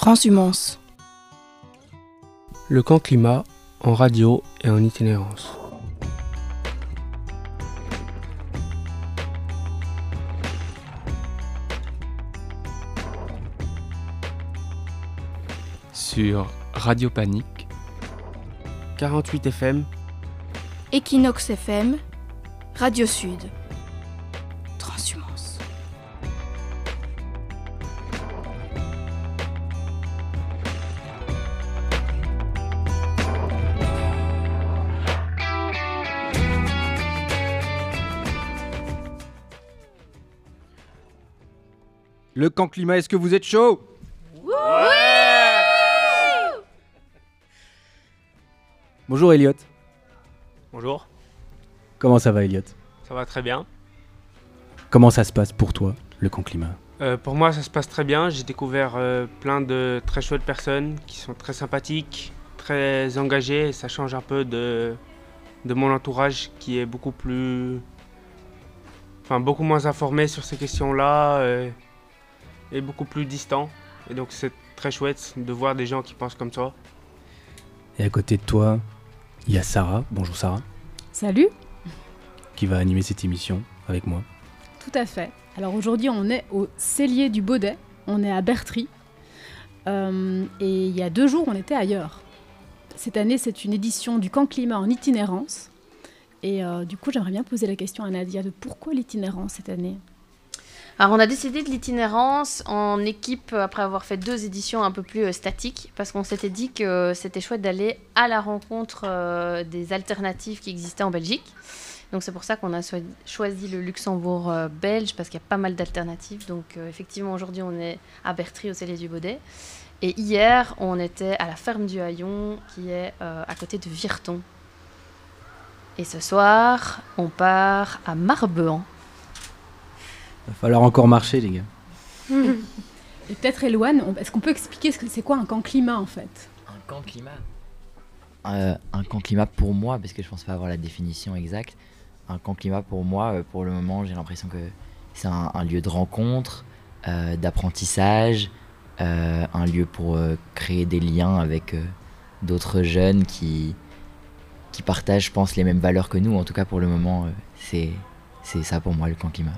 Transhumance. Le camp climat en radio et en itinérance. Sur Radio Panique, 48 FM, Equinox FM, Radio Sud. Le camp climat, est-ce que vous êtes chaud? Bonjour Elliot. Bonjour, Comment ça va Elliot ça va très bien. Comment ça se passe pour toi, le camp climat? Euh, pour moi, ça se passe très bien. J'ai découvert euh, plein de très chouettes personnes qui sont très sympathiques, très engagées. Et ça change un peu de, de mon entourage qui est beaucoup plus. Enfin, beaucoup moins informé sur ces questions-là euh, et beaucoup plus distant. Et donc, c'est très chouette de voir des gens qui pensent comme ça. Et à côté de toi, il y a Sarah. Bonjour Sarah, Salut, qui va animer cette émission avec moi. tout à fait. Alors aujourd'hui, on est au Cellier du Baudet, on est à Bertry. Euh, et il y a deux jours, on était ailleurs. Cette année, c'est une édition du camp climat en itinérance. Et euh, du coup, j'aimerais bien poser la question à Nadia de pourquoi l'itinérance cette année? Alors on a décidé de l'itinérance en équipe après avoir fait deux éditions un peu plus euh, statiques parce qu'on s'était dit que c'était chouette d'aller à la rencontre euh, des alternatives qui existaient en Belgique. Donc c'est pour ça qu'on a choisi le Luxembourg euh, belge parce qu'il y a pas mal d'alternatives. Donc euh, effectivement aujourd'hui on est à Bertry au Cellier du Baudet. Et hier on était à la ferme du Haillon qui est euh, à côté de Virton. Et ce soir on part à Marbehan. Va falloir encore marcher les gars. Et peut-être Eloane, on- est-ce qu'on peut expliquer ce que c'est quoi un camp climat en fait? Un camp climat? Euh, Un camp climat pour moi, parce que je pense pas avoir la définition exacte. Un camp climat pour moi, euh, pour le moment, j'ai l'impression que c'est un, un lieu de rencontre, euh, d'apprentissage, euh, un lieu pour euh, créer des liens avec euh, d'autres jeunes qui, qui partagent, je pense, les mêmes valeurs que nous. En tout cas, pour le moment, euh, c'est c'est ça pour moi le camp climat.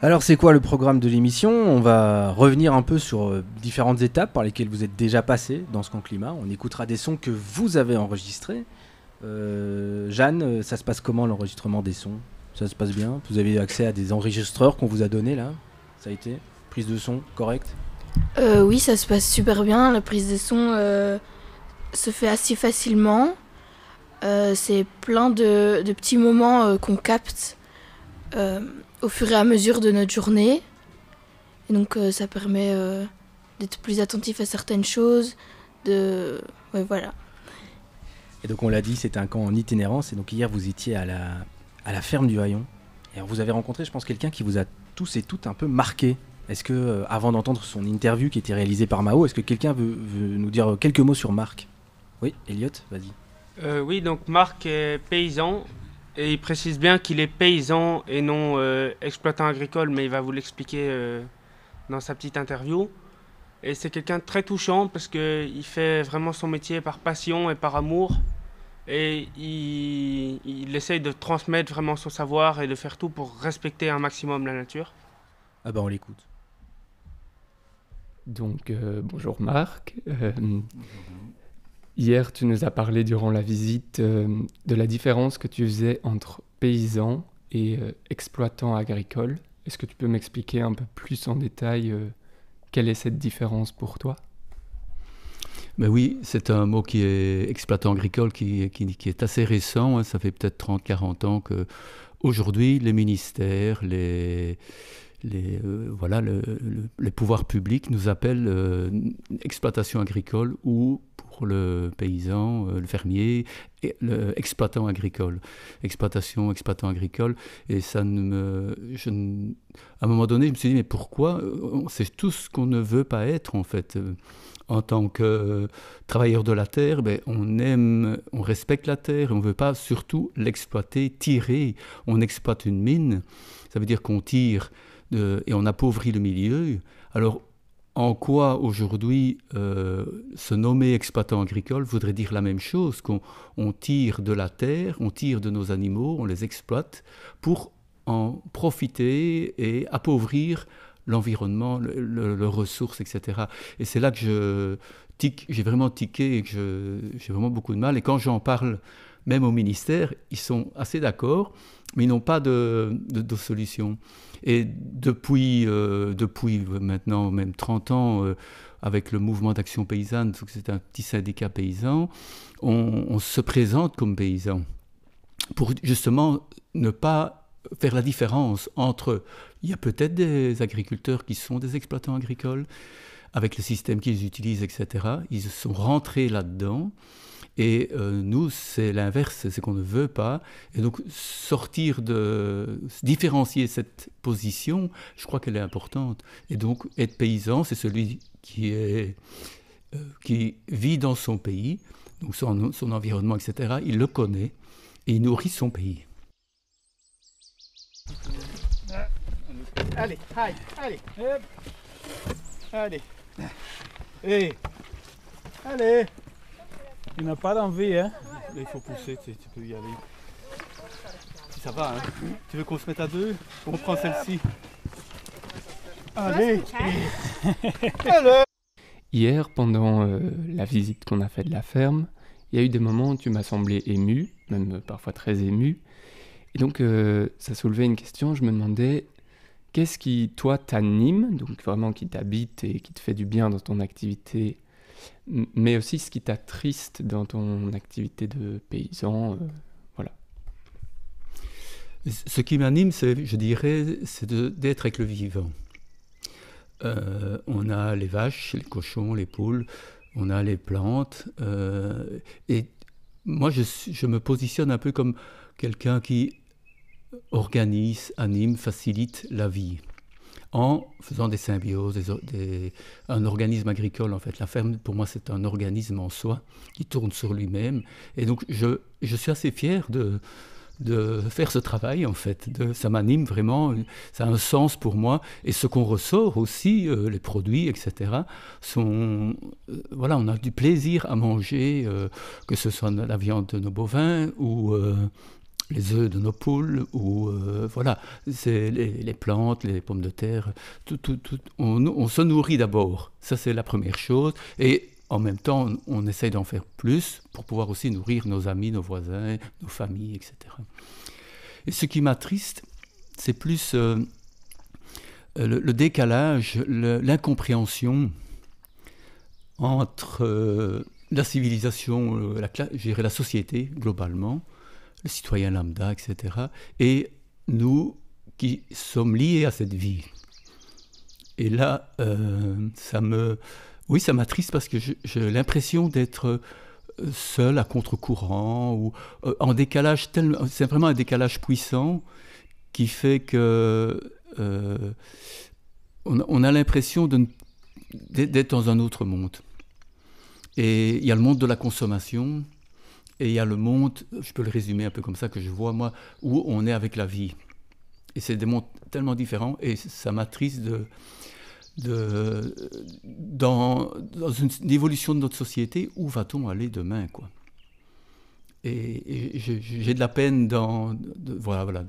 Alors c'est quoi le programme de l'émission? On va revenir un peu sur euh, différentes étapes par lesquelles vous êtes déjà passé dans ce camp climat. On écoutera des sons que vous avez enregistrés. Euh, Jeanne, euh, ça se passe comment l'enregistrement des sons? Ça se passe bien? Vous avez accès à des enregistreurs qu'on vous a donnés là? Ça a été? Prise de son correcte? Oui, ça se passe super bien. La prise de son se fait assez facilement. C'est plein de, petits moments qu'on capte au fur et à mesure de notre journée. Et donc euh, ça permet euh, d'être plus attentif à certaines choses. De... Ouais, voilà. Et donc on l'a dit, c'était un camp en itinérance. Et donc hier vous étiez à la, à la ferme du Haillon. Et alors, vous avez rencontré, je pense, quelqu'un qui vous a tous et toutes un peu marqué. Est-ce que, euh, avant d'entendre son interview qui était réalisée par Mao, est-ce que quelqu'un veut, veut nous dire quelques mots sur Marc? Oui, Elliot, vas-y. Euh, oui, donc Marc est paysan et il précise bien qu'il est paysan et non euh, exploitant agricole, mais il va vous l'expliquer euh, dans sa petite interview. Et c'est quelqu'un de très touchant parce qu'il fait vraiment son métier par passion et par amour. Et il, il essaye de transmettre vraiment son savoir et de faire tout pour respecter un maximum la nature. Ah bah on l'écoute. Donc, euh, bonjour Marc. Euh, hier, tu nous as parlé durant la visite euh, de la différence que tu faisais entre paysan et euh, exploitant agricole. Est-ce que tu peux m'expliquer un peu plus en détail euh, quelle est cette différence pour toi? Ben oui, c'est un mot qui est exploitant agricole, qui, qui- est assez récent. hein. Ça fait peut-être 30-40 ans que aujourd'hui les ministères, les, les, euh, voilà, le- le- les pouvoirs publics nous appellent exploitation agricole ou le paysan, euh, le fermier, et le exploitant agricole. Exploitation, exploitant agricole. Et ça ne me. je à un moment donné, je me suis dit, mais pourquoi euh, C'est tout ce qu'on ne veut pas être, en fait. Euh, En tant que euh, travailleur de la terre, ben, on aime, on respecte la terre, on ne veut pas surtout l'exploiter, tirer. On exploite une mine, ça veut dire qu'on tire et on appauvrit le milieu. Alors, en quoi aujourd'hui euh, se nommer exploitant agricole voudrait dire la même chose, qu'on tire de la terre, on tire de nos animaux, on les exploite pour en profiter et appauvrir l'environnement, le, ressources, etc. Et c'est là que je j'ai vraiment tiqué et que j'ai vraiment beaucoup de mal. Et quand j'en parle, même au ministère, ils sont assez d'accord, mais ils n'ont pas de, solution. Et depuis, euh, depuis maintenant même 30 ans, euh, avec le mouvement d'action paysanne, c'est un petit syndicat paysan, on, on, se présente comme paysan pour justement ne pas faire la différence entre, il y a peut-être des agriculteurs qui sont des exploitants agricoles, avec le système qu'ils utilisent, etc. Ils sont rentrés là-dedans. Et euh, nous, c'est l'inverse, c'est qu'on ne veut pas. Et donc, sortir de. différencier cette position, je crois qu'elle est importante. Et donc, être paysan, c'est celui qui, est, euh, qui vit dans son pays, donc son, son environnement, etc. Il le connaît et il nourrit son pays. Allez, allez, allez, allez. Hé Allez Il n'a pas d'envie, hein Il faut pousser, tu, peux y aller. Si ça va, hein Tu veux qu'on se mette à deux? On prend celle-ci. Allez Hier, pendant euh, la visite qu'on a faite de la ferme, il y a eu des moments où tu m'as semblé ému, même parfois très ému. Et donc, euh, ça soulevait une question. Je me demandais Qu'est-ce qui, toi, t'anime, donc vraiment qui t'habite et qui te fait du bien dans ton activité, mais aussi ce qui t'attriste dans ton activité de paysan euh, Voilà. Ce qui m'anime, je dirais, c'est d'être avec le vivant. Euh, on a les vaches, les cochons, les poules, on a les plantes. Euh, et moi, je, je, me positionne un peu comme quelqu'un qui organise, anime, facilite la vie en faisant des symbioses, un organisme agricole en fait. La ferme, pour moi, c'est un organisme en soi qui tourne sur lui-même. Et donc, je, je, suis assez fier de, de faire ce travail en fait. Ça m'anime vraiment, ça a un sens pour moi. Et ce qu'on ressort aussi, euh, les produits, etc., sont. Euh, voilà, on a du plaisir à manger, euh, que ce soit la viande de nos bovins ou les œufs de nos poules, ou euh, voilà, c'est les, plantes, les pommes de terre, tout, tout, on, se nourrit d'abord. Ça, c'est la première chose. Et en même temps, on, essaye d'en faire plus pour pouvoir aussi nourrir nos amis, nos voisins, nos familles, etc. Et ce qui m'attriste, c'est plus euh, le, décalage, l'incompréhension entre euh, la civilisation, la, la société globalement, le citoyen lambda, etc. Et nous qui sommes liés à cette vie. Et là, euh, ça me, oui, ça m'attriste parce que j'ai l'impression d'être euh, seul à contre-courant ou euh, en décalage tellement, c'est vraiment un décalage puissant qui fait que on, a l'impression d'être dans un autre monde. Et il y a le monde de la consommation, et il y a le monde, je peux le résumer un peu comme ça, que je vois moi, où on est avec la vie. Et c'est des mondes tellement différents et ça m'attriste de, dans, dans une, évolution de notre société, où va-t-on aller demain quoi? Et, j'ai de la peine dans, voilà, voilà,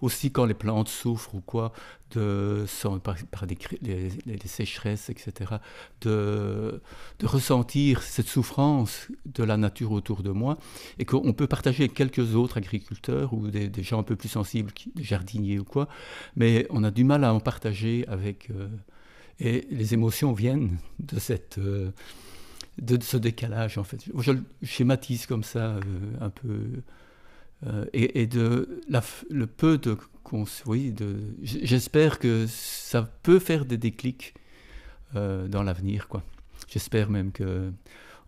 aussi quand les plantes souffrent ou quoi, de, par, des, les, sécheresses, etc., de, ressentir cette souffrance de la nature autour de moi et qu'on peut partager avec quelques autres agriculteurs ou des, gens un peu plus sensibles, des jardiniers ou quoi, mais on a du mal à en partager avec. Euh, et les émotions viennent de cette. Euh, de ce décalage, en fait. Je le schématise comme ça, euh, un peu. Euh, et, de le peu de. Oui, de j'espère que ça peut faire des déclics euh, dans l'avenir, quoi. J'espère même que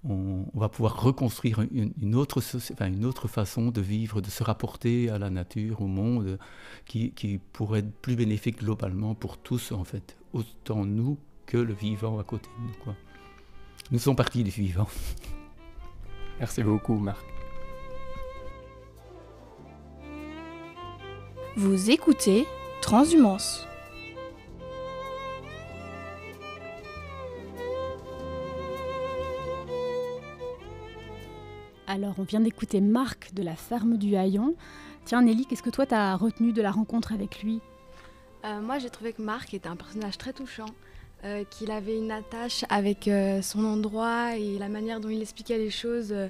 on, va pouvoir reconstruire une, autre, enfin, une autre façon de vivre, de se rapporter à la nature, au monde, qui, qui pourrait être plus bénéfique globalement pour tous, en fait, autant nous que le vivant à côté de nous, quoi. Nous sommes partis des vivants. Merci beaucoup, Marc. Vous écoutez Transhumance. Alors, on vient d'écouter Marc de la ferme du Haillon. Tiens, Nelly, qu'est-ce que toi t'as retenu de la rencontre avec lui? Euh, moi, j'ai trouvé que Marc était un personnage très touchant euh, qu'il avait une attache avec euh, son endroit et la manière dont il expliquait les choses. euh,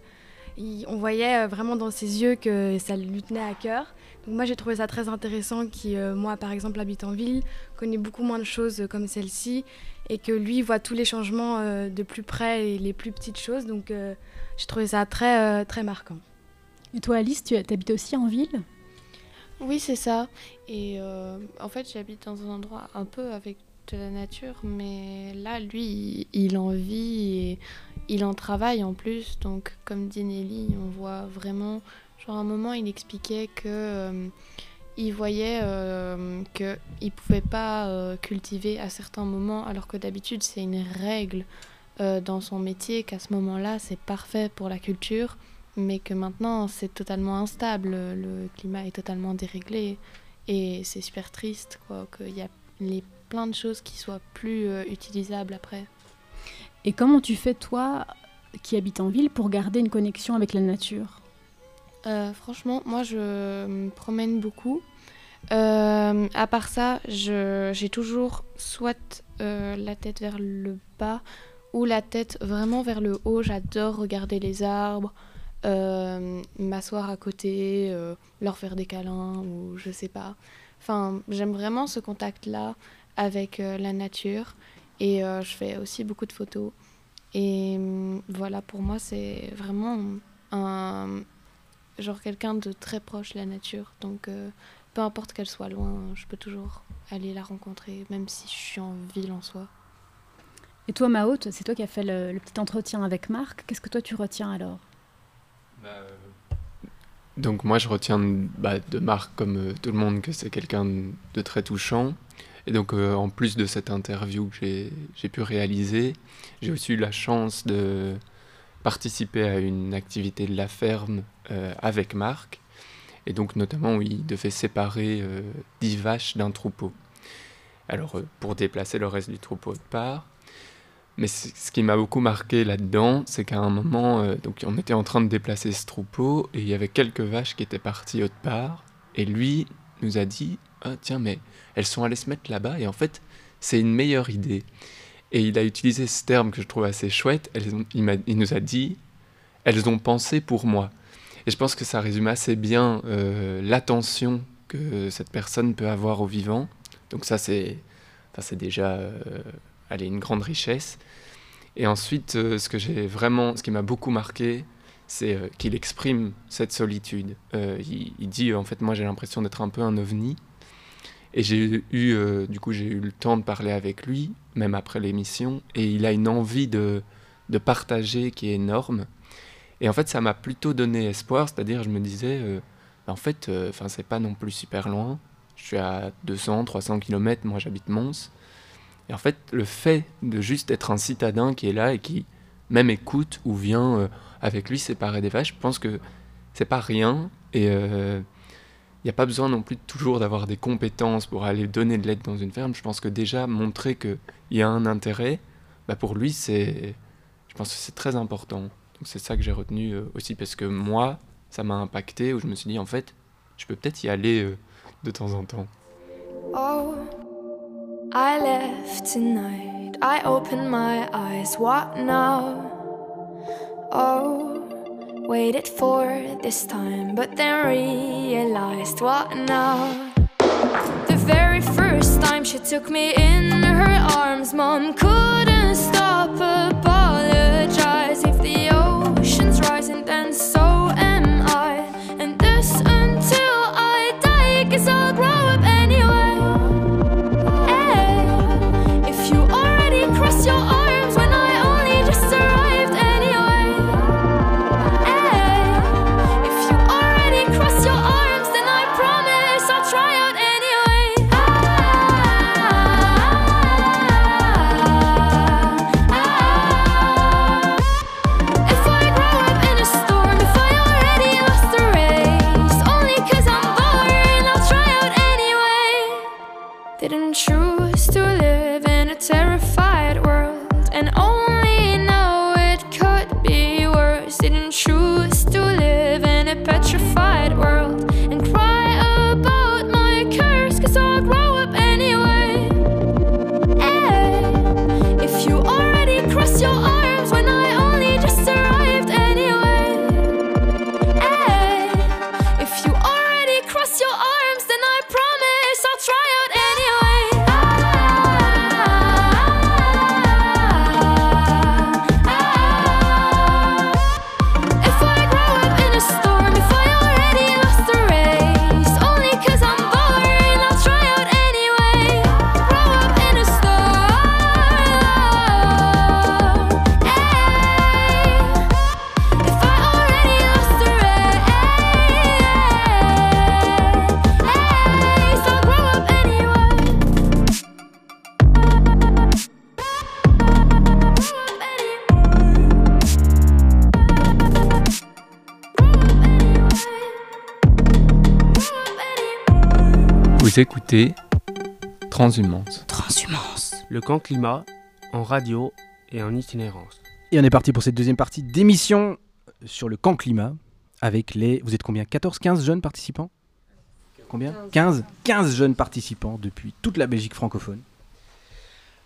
il- on voyait euh, vraiment dans ses yeux que ça lui tenait à cœur. Donc moi, j'ai trouvé ça très intéressant qui, euh, moi, par exemple, habite en ville, connaît beaucoup moins de choses comme celle-ci et que lui voit tous les changements euh, de plus près et les plus petites choses. Donc euh, j'ai trouvé ça très, euh, très marquant. Et toi, Alice, tu habites aussi en ville? Oui, c'est ça. Et euh, en fait, j'habite dans un endroit un peu avec de la nature, mais là, lui, il, en vit et il en travaille en plus. Donc, comme dit Nelly, on voit vraiment. Genre, à un moment, il expliquait que. euh, il voyait euh, qu'il ne pouvait pas euh, cultiver à certains moments, alors que d'habitude, c'est une règle dans son métier qu'à ce moment-là, c'est parfait pour la culture mais que maintenant c'est totalement instable, le climat est totalement déréglé et c'est super triste quoi, qu'il y a les, plein de choses qui soient plus euh, utilisables après. Et comment tu fais, toi, qui habites en ville, pour garder une connexion avec la nature? Euh, franchement, moi je me promène beaucoup. Euh, à part ça, j'ai toujours soit la tête vers le bas ou la tête vraiment vers le haut. J'adore regarder les arbres, m'asseoir à côté, leur faire des câlins ou je sais pas. Enfin, j'aime vraiment ce contact-là avec euh, la nature et euh, je fais aussi beaucoup de photos. Et hum, voilà, pour moi, c'est vraiment un, genre quelqu'un de très proche de la nature. Donc, euh, peu importe qu'elle soit loin, je peux toujours aller la rencontrer, même si je suis en ville en soi. Et toi, Mao, c'est toi qui as fait le, le petit entretien avec Marc. Qu'est-ce que toi, tu retiens alors? Donc moi je retiens bah, de Marc comme euh, tout le monde que c'est quelqu'un de très touchant. Et donc euh, en plus de cette interview que j'ai- pu réaliser, j'ai aussi eu la chance de participer à une activité de la ferme euh, avec Marc. Et donc notamment où il devait séparer euh, 10 vaches d'un troupeau. Alors pour déplacer le reste du troupeau de part. Mais ce qui m'a beaucoup marqué là-dedans, c'est qu'à un moment, euh, donc on était en train de déplacer ce troupeau et il y avait quelques vaches qui étaient parties autre part. Et lui nous a dit Ah, tiens, mais elles sont allées se mettre là-bas et en fait, c'est une meilleure idée. Et il a utilisé ce terme que je trouve assez chouette. Il, nous a dit Elles ont pensé pour moi. Et je pense que ça résume assez bien euh, l'attention que cette personne peut avoir au vivant. Donc, ça, c'est déjà euh, allez, une grande richesse. Et ensuite, euh, ce que j'ai vraiment, ce qui m'a beaucoup marqué, c'est euh, qu'il exprime cette solitude. Euh, il, dit, en fait, moi j'ai l'impression d'être un peu un ovni. Et j'ai eu, du coup, j'ai eu le temps de parler avec lui, même après l'émission, et il a une envie de, de partager qui est énorme. Et en fait, ça m'a plutôt donné espoir, c'est-à-dire, je me disais, bah, en fait, enfin, c'est pas non plus super loin. Je suis à 200, 300 km, moi j'habite Mons. Et en fait, le fait de juste être un citadin qui est là et qui même écoute ou vient euh, avec lui séparer des vaches, je pense que c'est pas rien. Et il n'y a pas besoin non plus toujours d'avoir des compétences pour aller donner de l'aide dans une ferme. Je pense que déjà montrer qu'il y a un intérêt, bah pour lui, c'est, je pense que c'est très important. Donc c'est ça que j'ai retenu euh, aussi parce que moi, ça m'a impacté où je me suis dit en fait, je peux peut-être y aller euh, de temps en temps. Oh, I left tonight. I opened my eyes. What now? Oh, waited for this time, but then realized what now? The very first time she took me in her arms, mom couldn't stop Didn't choose to live in a terrified world. And only Vous écoutez Transhumance. Transhumance. Le camp climat en radio et en itinérance. Et on est parti pour cette deuxième partie d'émission sur le camp climat avec les. Vous êtes combien? 14, 15 jeunes participants? Combien? 15 15 jeunes participants depuis toute la Belgique francophone.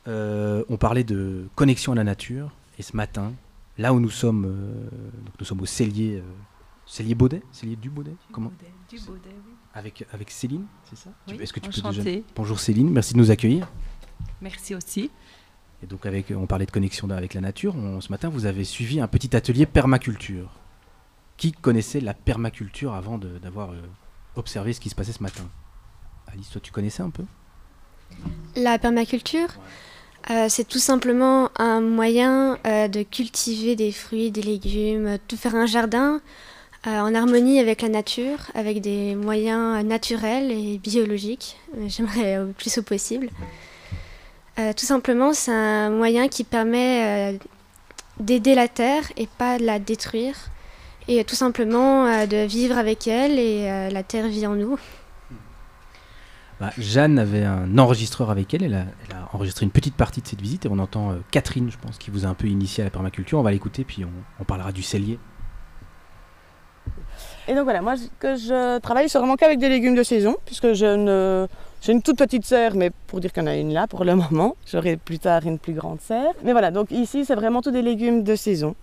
Euh, on parlait de connexion à la nature et ce matin, là où nous sommes, euh, donc nous sommes au cellier, euh, cellier Baudet, cellier du Baudet, comment Du Baudet, oui. Avec, avec Céline, c'est ça Oui, Est-ce que tu peux déjà... Bonjour Céline, merci de nous accueillir. Merci aussi. Et donc avec, on parlait de connexion avec la nature. On- ce matin, vous avez suivi un petit atelier permaculture. Qui connaissait la permaculture avant d'avoir euh, observé ce qui se passait ce matin? Alice, toi, tu connaissais un peu? La permaculture, euh, c'est tout simplement un moyen euh, de cultiver des fruits, des légumes, de faire un jardin euh, en harmonie avec la nature, avec des moyens naturels et biologiques. Euh, J'aimerais au plus au possible. Euh, tout simplement, c'est un moyen qui permet euh, d'aider la terre et pas de la détruire. Et tout simplement euh, de vivre avec elle et euh, la terre vit en nous. Bah, Jeanne avait un enregistreur avec elle. Elle a, enregistré une petite partie de cette visite et on entend euh, Catherine, je pense, qui vous a un peu initié à la permaculture. On va l'écouter puis on, on parlera du cellier. Et donc voilà, moi que je travaille, c'est vraiment qu'avec des légumes de saison, puisque je ne- j'ai une toute petite serre, mais pour dire en a une là pour le moment, j'aurai plus tard une plus grande serre. Mais voilà, donc ici c'est vraiment tous des légumes de saison,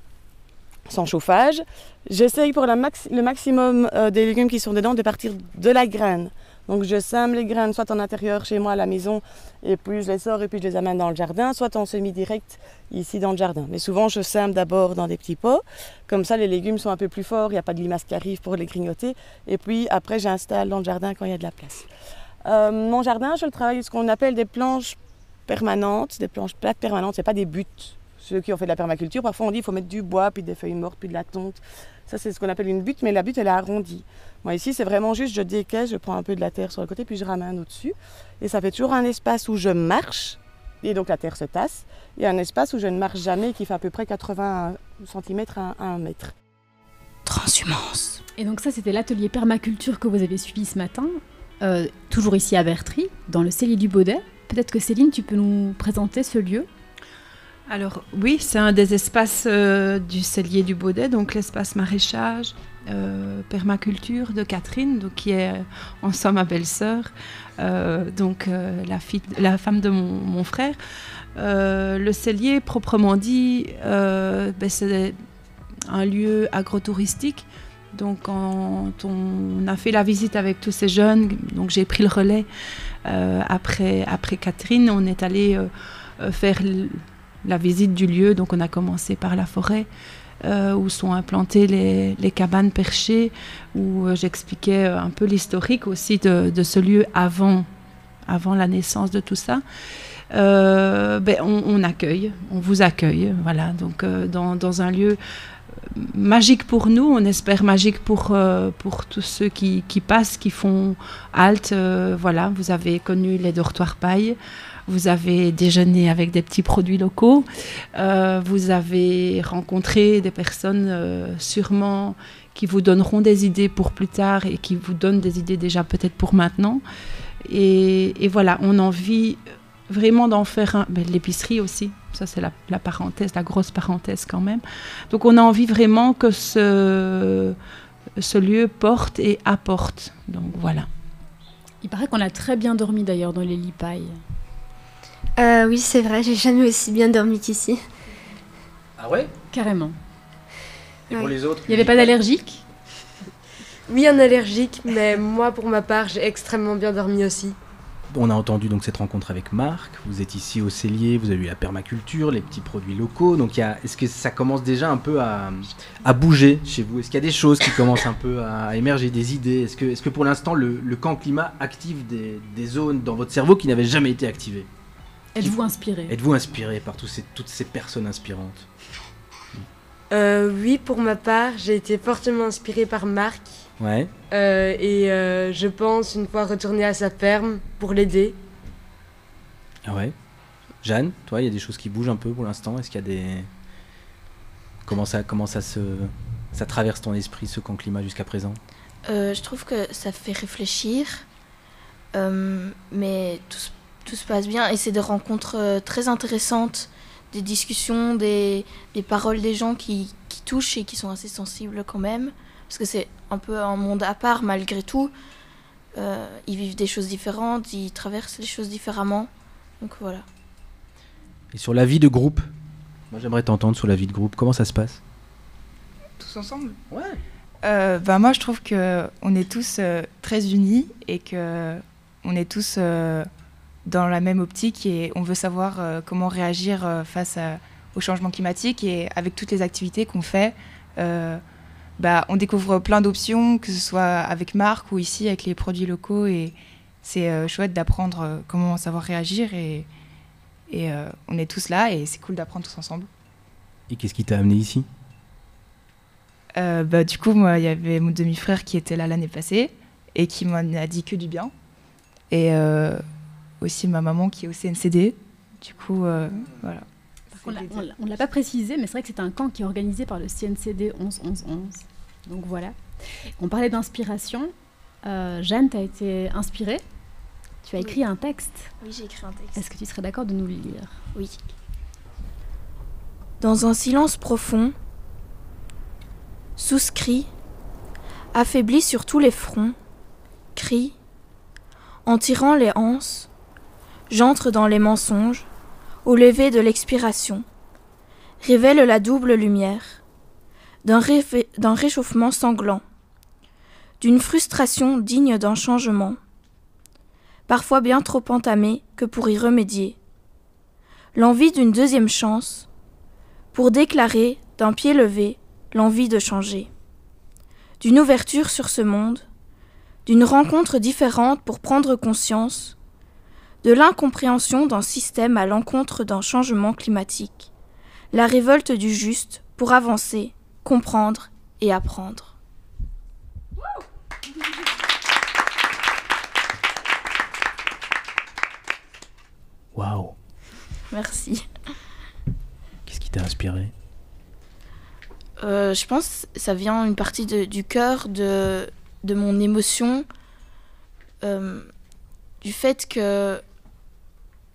sans chauffage. J'essaye pour le maximum euh, des légumes qui sont dedans de partir de la graine. Donc je sème les graines soit en intérieur chez moi à la maison, et puis je les sors et puis je les amène dans le jardin, soit en semi-direct ici dans le jardin. Mais souvent je sème d'abord dans des petits pots, comme ça les légumes sont un peu plus forts, il n'y a pas de limaces qui arrivent pour les grignoter, et puis après j'installe dans le jardin quand il y a de la place. Euh, mon jardin, je le travaille ce qu'on appelle des planches permanentes, des planches plates permanentes, c'est pas des buts. Ceux qui ont fait de la permaculture, parfois on dit qu'il faut mettre du bois, puis des feuilles mortes, puis de la tonte. Ça, c'est ce qu'on appelle une butte, mais la butte, elle est arrondie. Moi, ici, c'est vraiment juste, je décaisse, je prends un peu de la terre sur le côté, puis je ramène au-dessus. Et ça fait toujours un espace où je marche, et donc la terre se tasse, et un espace où je ne marche jamais, qui fait à peu près 80 cm à 1 mètre. Transhumance. Et donc ça, c'était l'atelier permaculture que vous avez suivi ce matin, euh, toujours ici à Bertry, dans le cellier du Baudet. Peut-être que Céline, tu peux nous présenter ce lieu? Alors oui, c'est un des espaces euh, du cellier du Baudet, donc l'espace maraîchage, euh, permaculture de Catherine, donc qui est en somme ma belle-sœur, euh, donc euh, la, fille, la femme de mon, frère. Le cellier, proprement dit, ben, c'est un lieu agrotouristique. Donc quand on a fait la visite avec tous ces jeunes, donc j'ai pris le relais après, après Catherine, on est allé faire la visite du lieu. Donc on a commencé par la forêt euh, où sont implantées les, cabanes perchées, où euh, j'expliquais euh, un peu l'historique aussi de, ce lieu avant, avant la naissance de tout ça. Ben, on, accueille, on vous accueille, voilà, donc dans, un lieu magique pour nous, on espère magique pour, pour tous ceux qui, passent, qui font halte. voilà, vous avez connu les dortoirs paille, vous avez déjeuné avec des petits produits locaux, euh, vous avez rencontré des personnes euh, sûrement qui vous donneront des idées pour plus tard et qui vous donnent des idées déjà peut-être pour maintenant. Et, voilà, on a envie vraiment d'en faire un. ben, L'épicerie aussi, ça c'est la, parenthèse, la grosse parenthèse quand même. Donc on a envie vraiment que ce, ce lieu porte et apporte. Donc voilà. Il paraît qu'on a très bien dormi d'ailleurs dans les lits paille. Euh, oui, c'est vrai, j'ai jamais aussi bien dormi qu'ici. Ah ouais? Carrément. Et pour les autres Il n'y avait pas d'allergique? Oui, un allergique, mais moi, pour ma part, j'ai extrêmement bien dormi aussi. On a entendu donc cette rencontre avec Marc. Vous êtes ici au cellier, vous avez eu la permaculture, les petits produits locaux. Donc il y a, est-ce que ça commence déjà un peu à, à bouger chez vous? Est-ce qu'il y a des choses qui commencent un peu à émerger, des idées? Est-ce que, est-ce que pour l'instant le, le camp climat active des, des zones dans votre cerveau qui n'avaient jamais été activées Êtes-vous inspiré? Êtes-vous inspiré par tous ces, toutes ces personnes inspirantes? Euh, oui, pour ma part, j'ai été fortement inspirée par Marc. Ouais. Euh, et euh, je pense une fois retourner à sa ferme pour l'aider. Ah ouais? Jeanne, toi, il y a des choses qui bougent un peu pour l'instant? Est-ce qu'il y a des comment ça, comment ça se, ça traverse ton esprit ce camp climat jusqu'à présent? Euh, je trouve que ça fait réfléchir. Euh, mais tout, tout se passe bien et c'est des rencontres euh, très intéressantes, des discussions, des, des paroles des gens qui, qui touchent et qui sont assez sensibles quand même. Parce que c'est un peu un monde à part malgré tout. Euh, ils vivent des choses différentes, ils traversent les choses différemment. Donc voilà. Et sur la vie de groupe Moi, j'aimerais t'entendre sur la vie de groupe. Comment ça se passe? Tous ensemble? Ouais. Euh, bah moi, je trouve que on est tous euh, très unis et que on est tous euh, dans la même optique et on veut savoir euh, comment réagir euh, face à- au changement climatique et avec toutes les activités qu'on fait, euh, bah, on découvre plein d'options, que ce soit avec Marc ou ici avec les produits locaux et c'est chouette d'apprendre comment savoir réagir et, et on est tous là et c'est cool d'apprendre tous ensemble. Et qu'est-ce qui t'a amené ici? Bah, du coup, moi, il y avait mon demi-frère qui était là l'année passée et qui m'en a dit que du bien. Et aussi ma maman qui est au CNCD. Du coup, euh, voilà. On ne l'a pas précisé, mais c'est vrai que c'est un camp qui est organisé par le CNCD 11-11-11. Donc voilà. On parlait d'inspiration. Euh, Jeanne, tu as été inspirée. Tu as Oui. écrit un texte. Oui, j'ai écrit un texte. Est-ce que tu serais d'accord de nous le lire? Oui. Dans un silence profond, souscrit, affaibli sur tous les fronts, crie, en tirant les anses, j'entre dans les mensonges, au lever de l'expiration, révèle la double lumière, d'un réchauffement sanglant, d'une frustration digne d'un changement, parfois bien trop entamé que pour y remédier. L'envie d'une deuxième chance, pour déclarer d'un pied levé l'envie de changer, d'une ouverture sur ce monde, d'une rencontre différente pour prendre conscience, de l'incompréhension d'un système à l'encontre d'un changement climatique, la révolte du juste pour avancer, comprendre et apprendre. Waouh Merci. Qu'est-ce qui t'a inspiré? Euh, je pense que ça vient une partie de- du cœur de, de mon émotion, euh, du fait que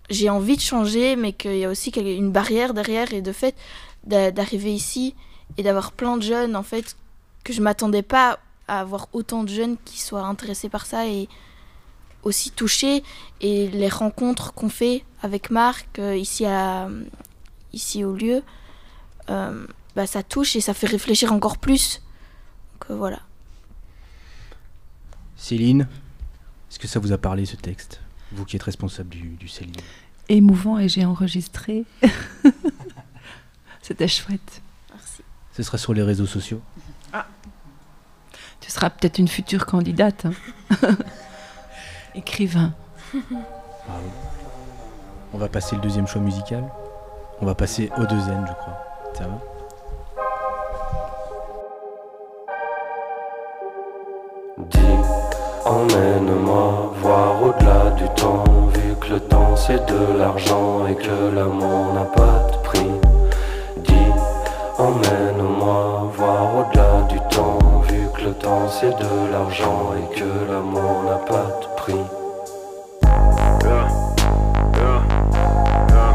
j'ai envie de changer, mais qu'il y a aussi une barrière derrière, et de fait d'a- d'arriver ici et d'avoir plein de jeunes, en fait, que je m'attendais pas à avoir autant de jeunes qui soient intéressés par ça et aussi touchés, et les rencontres qu'on fait avec Marc euh, ici, à, ici au lieu. euh, bah, ça touche et ça fait réfléchir encore plus. Donc euh, voilà. Céline, est-ce que ça vous a parlé ce texte? Vous qui êtes responsable du, du CELI. Émouvant et j'ai enregistré. C'était chouette. Merci. Ce sera sur les réseaux sociaux. Tu seras peut-être une future candidate. hein. Écrivain. Bravo. On va passer le deuxième choix musical. On va passer au deuxième, je crois. Ça va? Dis, emmène-moi voir au-delà du temps, vu que le temps c'est de l'argent et que l'amour n'a pas de prix. Dis, emmène-moi voir au-delà du temps, vu que le temps c'est de l'argent et que l'amour n'a pas de prix.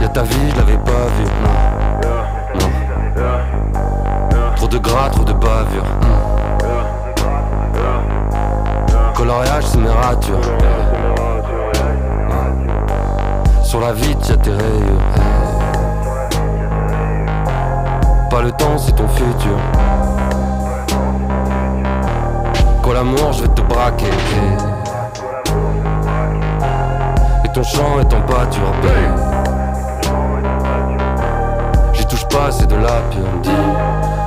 Y'a ta vie, je l'avais pas vue, non. Trop de gras, trop de bavure. Coloriage, c'est mes ratures. Sur la vitre, y'a tes rayures. Pas le temps, c'est ton futur. Quand l'amour, je vais te braquer. Et ton chant est en pâture, touche pas, c'est de la. Dis,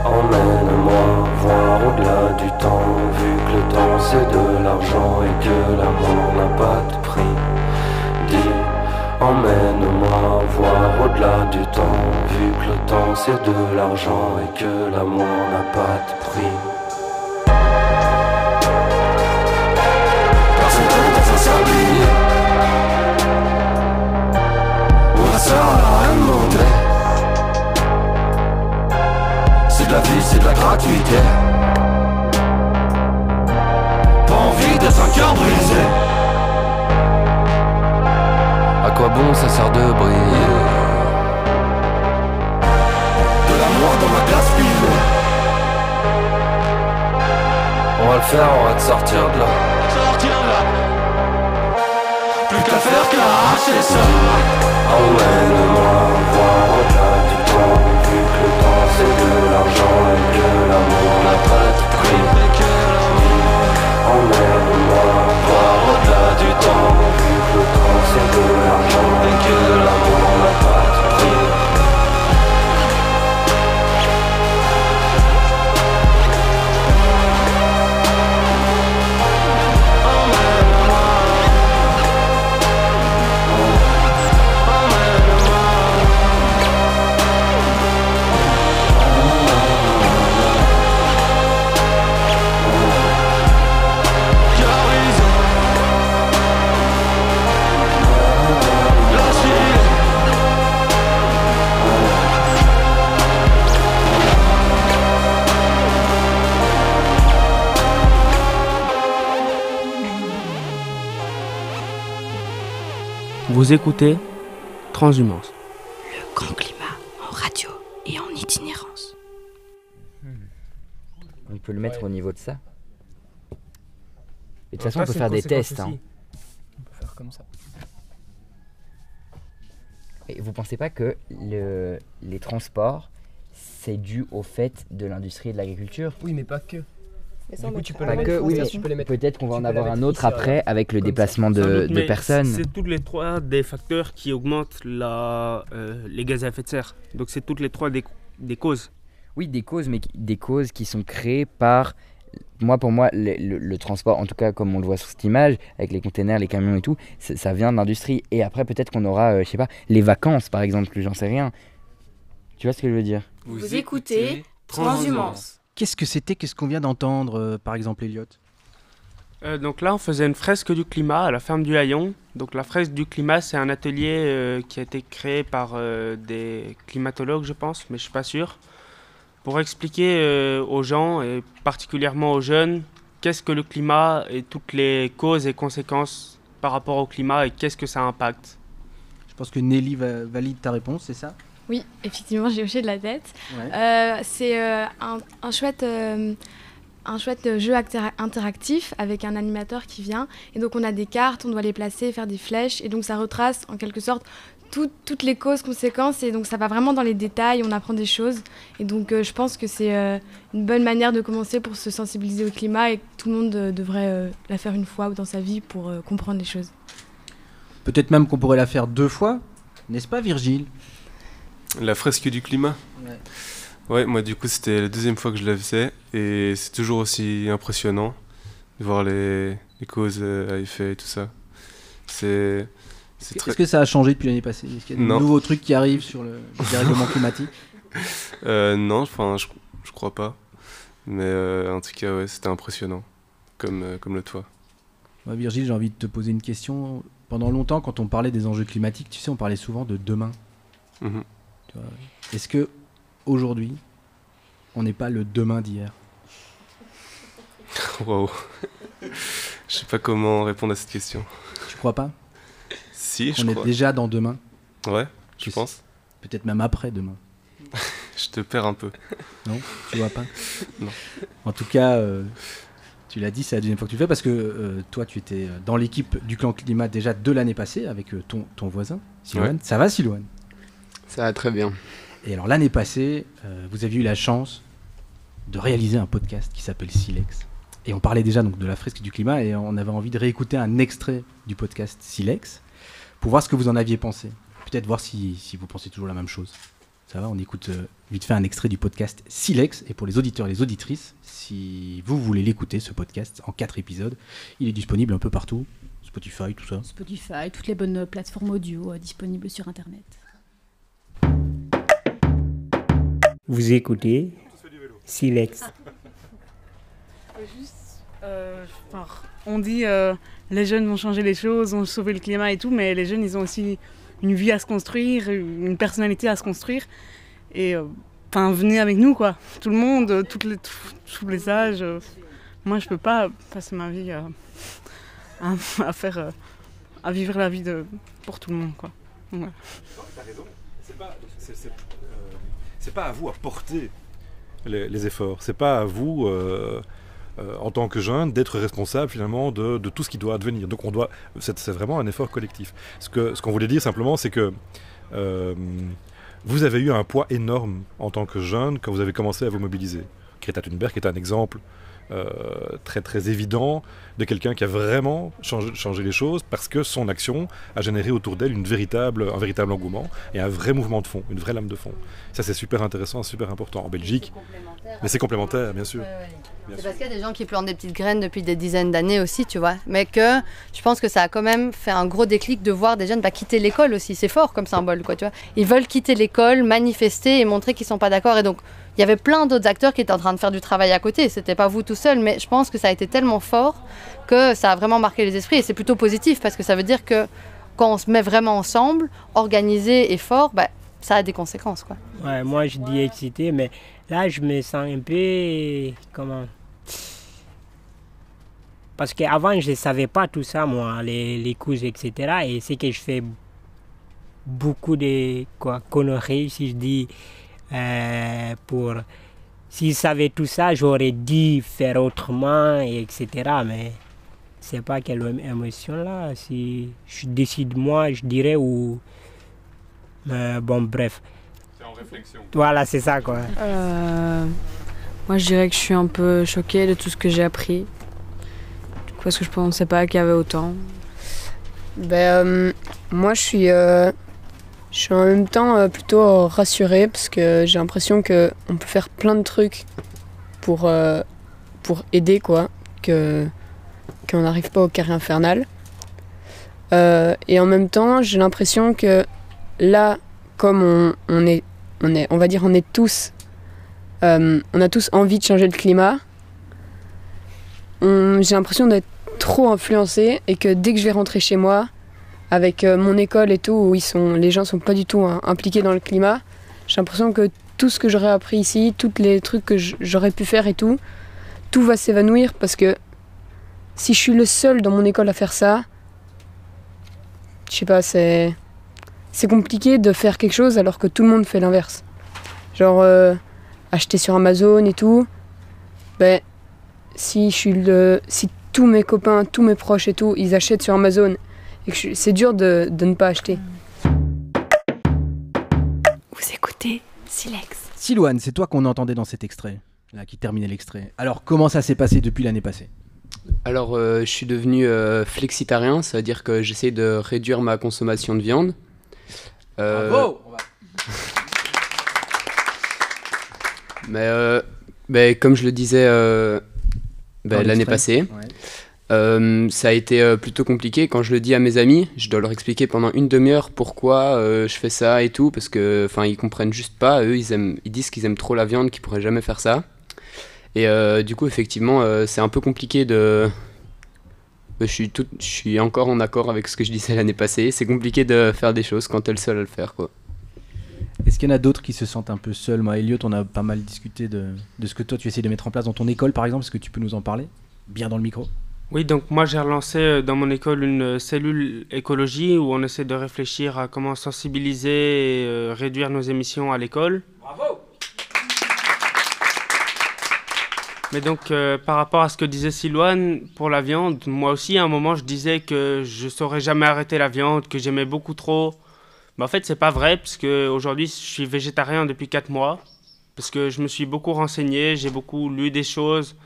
emmène-moi voir au-delà du temps, vu que le temps c'est de l'argent et que l'amour n'a pas de prix. Dis, emmène-moi voir au-delà du temps, vu que le temps c'est de l'argent et que l'amour n'a pas de prix. Gratuité. Pas envie d'être un cœur brisé. ça sert de briller? De l'amour dans ma glace vivée. On va le faire, on va te sortir de là. Sortir de là. Plus qu'à faire qu'à arracher ça. Emmène-moi voir au-delà du temps. C'est de l'argent et que l'amour n'a pas de prix. Emmène-moi voir au-delà du temps. Que le temps c'est de l'argent et que l'amour Vous écoutez Transhumance. Le grand climat en radio et en itinérance. On peut le mettre au niveau de ça. Et de toute Alors façon, on peut faire des tests. hein. On peut faire comme ça. Et vous pensez pas que le- les transports, c'est dû au fait de l'industrie et de l'agriculture? Oui, mais pas que. Mais ça, coup, tu peux Pas que, oui, ça, mais tu peux les mettre- peut-être qu'on va tu en avoir un autre ici, euh, après avec le ça. déplacement de, doute, de mais personnes. C'est tous les trois des facteurs qui augmentent la, euh, les gaz à effet de serre. Donc c'est toutes les trois des, des causes. Oui, des causes, mais des causes qui sont créées par. Moi, pour moi, le, le- le transport, en tout cas comme on le voit sur cette image, avec les containers, les camions et tout, ça, ça vient de l'industrie. Et après, peut-être qu'on aura, euh, je sais pas, les vacances, par exemple, j'en sais rien. Tu vois ce que je veux dire? Vous écoutez Transhumance. Qu'est-ce que c'était Qu'est-ce qu'on vient d'entendre, euh, par exemple, Elliot Euh, donc là, on faisait une fresque du climat à la ferme du Haillon. Donc la fresque du climat, c'est un atelier euh, qui a été créé par euh, des climatologues, je pense, mais je suis pas sûr, pour expliquer aux gens et particulièrement aux jeunes qu'est-ce que le climat et toutes les causes et conséquences par rapport au climat et qu'est-ce que ça impacte? Je pense que Nelly va- valide ta réponse, c'est ça? Oui, effectivement, j'ai hoché de la tête. Ouais. Euh, c'est euh, un, un chouette, euh, un chouette jeu interactif avec un animateur qui vient. Et donc, on a des cartes, on doit les placer, faire des flèches. Et donc, ça retrace en quelque sorte tout- toutes les causes, conséquences. Et donc, ça va vraiment dans les détails, on apprend des choses. Et donc, euh, je pense que c'est euh, une bonne manière de commencer pour se sensibiliser au climat et que tout le monde euh, devrait euh, la faire une fois dans sa vie pour euh, comprendre les choses. Peut-être même qu'on pourrait la faire deux fois, n'est-ce pas, Virgile? La fresque du climat Ouais. Ouais, moi du coup c'était la deuxième fois que je la faisais et c'est toujours aussi impressionnant de voir les, les causes euh, à effet et tout ça. C'est. très- Est-ce que ça a changé depuis l'année passée? Est-ce qu'il y a de Non. nouveaux trucs qui arrivent sur le le dérèglement climatique? Euh, non, enfin je, je crois pas. Mais euh, en tout cas, ouais, c'était impressionnant. Comme, euh, comme le toit. Ouais, Virgile, j'ai envie de te poser une question. Pendant longtemps, quand on parlait des enjeux climatiques, tu sais, on parlait souvent de demain. Tu vois, Est-ce que aujourd'hui, on n'est pas le demain d'hier? Waouh. Je sais pas comment répondre à cette question. Tu crois pas? Si, je On crois. est déjà dans demain. Ouais, je Tu pense. Peut-être même après demain. Je te perds un peu. Non? Tu vois pas? Non. En tout cas, euh, tu l'as dit, c'est la deuxième fois que tu le fais parce que euh, toi, tu étais euh, dans l'équipe du clan climat déjà de l'année passée avec euh, ton, ton voisin, Silouane. Ouais. Ça va, Silouane? Ça va très bien. Et alors, l'année passée, euh, vous aviez eu la chance de réaliser un podcast qui s'appelle Silex. Et on parlait déjà donc de la fresque du climat et on avait envie de réécouter un extrait du podcast Silex pour voir ce que vous en aviez pensé. Peut-être voir si, si vous pensez toujours la même chose. Ça va, on écoute euh, vite fait un extrait du podcast Silex. Et pour les auditeurs et les auditrices, si vous voulez l'écouter, ce podcast, en quatre épisodes, il est disponible un peu partout. Spotify, tout ça. Spotify, toutes les bonnes plateformes audio euh, disponibles sur Internet. Vous écoutez Silex. Juste, euh, enfin, on dit euh, les jeunes vont changer les choses, vont sauver le climat et tout, mais les jeunes, ils ont aussi une vie à se construire, une personnalité à se construire. Et euh, enfin, venez avec nous, quoi. Tout le monde, euh, toutes les, tous- tous les âges. euh, moi, je peux pas passer ma vie euh, à, à faire, euh, à vivre la vie de, pour tout le monde, quoi. Voilà. Non, t'as raison. C'est pas, c'est- c'est, euh, c'est pas à vous à porter les, les efforts. C'est pas à vous, euh, euh, en tant que jeune, d'être responsable finalement de, tout ce qui doit advenir. Donc on doit, c'est, vraiment un effort collectif. Ce que ce qu'on voulait dire simplement, c'est que euh, vous avez eu un poids énorme en tant que jeune quand vous avez commencé à vous mobiliser. Greta Thunberg est un exemple très très évident de quelqu'un qui a vraiment changé, changé les choses parce que son action a généré autour d'elle une véritable, un véritable engouement et un vrai mouvement de fond, une vraie lame de fond. Ça c'est super intéressant, super important en Belgique. Mais c'est complémentaire, bien sûr. C'est parce qu'il y a des gens qui plantent des petites graines depuis des dizaines d'années aussi, tu vois. Mais que je pense que ça a quand même fait un gros déclic de voir des jeunes bah, quitter l'école aussi. C'est fort comme symbole, quoi, tu vois. Ils veulent quitter l'école, manifester et montrer qu'ils sont pas d'accord. Et donc, il y avait plein d'autres acteurs qui étaient en train de faire du travail à côté. C'était pas vous tout seul, mais je pense que ça a été tellement fort que ça a vraiment marqué les esprits. Et c'est plutôt positif parce que ça veut dire que quand on se met vraiment ensemble, organisé et fort, bah, ça a des conséquences, quoi. Ouais, moi je dis excité, mais là je me sens un peu. Comment? Parce qu'avant je ne savais pas tout ça, moi, les, les couches, etc. Et c'est que je fais beaucoup de quoi, conneries, si je dis. Euh, pour. Si je savais tout ça, j'aurais dû faire autrement, et etc. Mais c'est pas quelle émotion là. Si je décide moi, je dirais ou. Euh, bon, bref. C'est en réflexion. Voilà, c'est ça quoi. Euh, moi, je dirais que je suis un peu choquée de tout ce que j'ai appris. Parce que je pensais pas qu'il y avait autant? Ben, euh, moi, je suis, euh, je suis en même temps euh, plutôt rassurée parce que j'ai l'impression que on peut faire plein de trucs pour, euh, pour aider, quoi, qu'on n'arrive pas au carré infernal. Euh, et en même temps, j'ai l'impression que là, comme on, on est, on est, on va dire, on est tous, on a tous envie de changer le climat. J'ai l'impression d'être trop influencée et que dès que je vais rentrer chez moi, avec euh, mon école et tout, où ils sont, les gens sont pas du tout hein, impliqués dans le climat, j'ai l'impression que tout ce que j'aurais appris ici, tous les trucs que j'aurais pu faire et tout, tout va s'évanouir parce que si je suis le seul dans mon école à faire ça, je sais pas, c'est c'est compliqué de faire quelque chose alors que tout le monde fait l'inverse. Genre euh, acheter sur Amazon et tout. Ben si je suis le si tous mes copains, tous mes proches et tout, ils achètent sur Amazon et que c'est dur de, de ne pas acheter. Vous écoutez Silex. Silouane, c'est toi qu'on entendait dans cet extrait, là, qui terminait l'extrait. Alors, comment ça s'est passé depuis l'année passée? Alors, euh, je suis devenu euh, flexitarien, ça veut dire que j'essaie de réduire ma consommation de viande. Euh, Bravo Mais euh, ben, comme je le disais euh, ben, l'année passée, ouais. Euh, ça a été euh, plutôt compliqué. Quand je le dis à mes amis, je dois leur expliquer pendant une demi-heure pourquoi euh, je fais ça et tout, parce que enfin ils comprennent juste pas. Eux, ils, aiment, ils disent qu'ils aiment trop la viande, qu'ils pourraient jamais faire ça. Et du coup, effectivement, c'est un peu compliqué de. Je suis, tout, je suis encore en accord avec ce que je disais l'année passée. C'est compliqué de faire des choses quand t'es le seul à le faire, quoi. Est-ce qu'il y en a d'autres qui se sentent un peu seuls? Moi, Elliot, on a pas mal discuté de, de ce que toi tu essaies de mettre en place dans ton école, par exemple. Est-ce que tu peux nous en parler? Bien dans le micro. Oui, donc moi j'ai relancé euh, dans mon école une cellule écologie où on essaie de réfléchir à comment sensibiliser et euh, réduire nos émissions à l'école. Bravo Mais donc euh, par rapport à ce que disait Silouane pour la viande, moi aussi à un moment je disais que je saurais jamais arrêter la viande, que j'aimais beaucoup trop. Mais en fait c'est pas vrai parce que aujourd'hui je suis végétarien depuis 4 mois parce que je me suis beaucoup renseigné, j'ai beaucoup lu des choses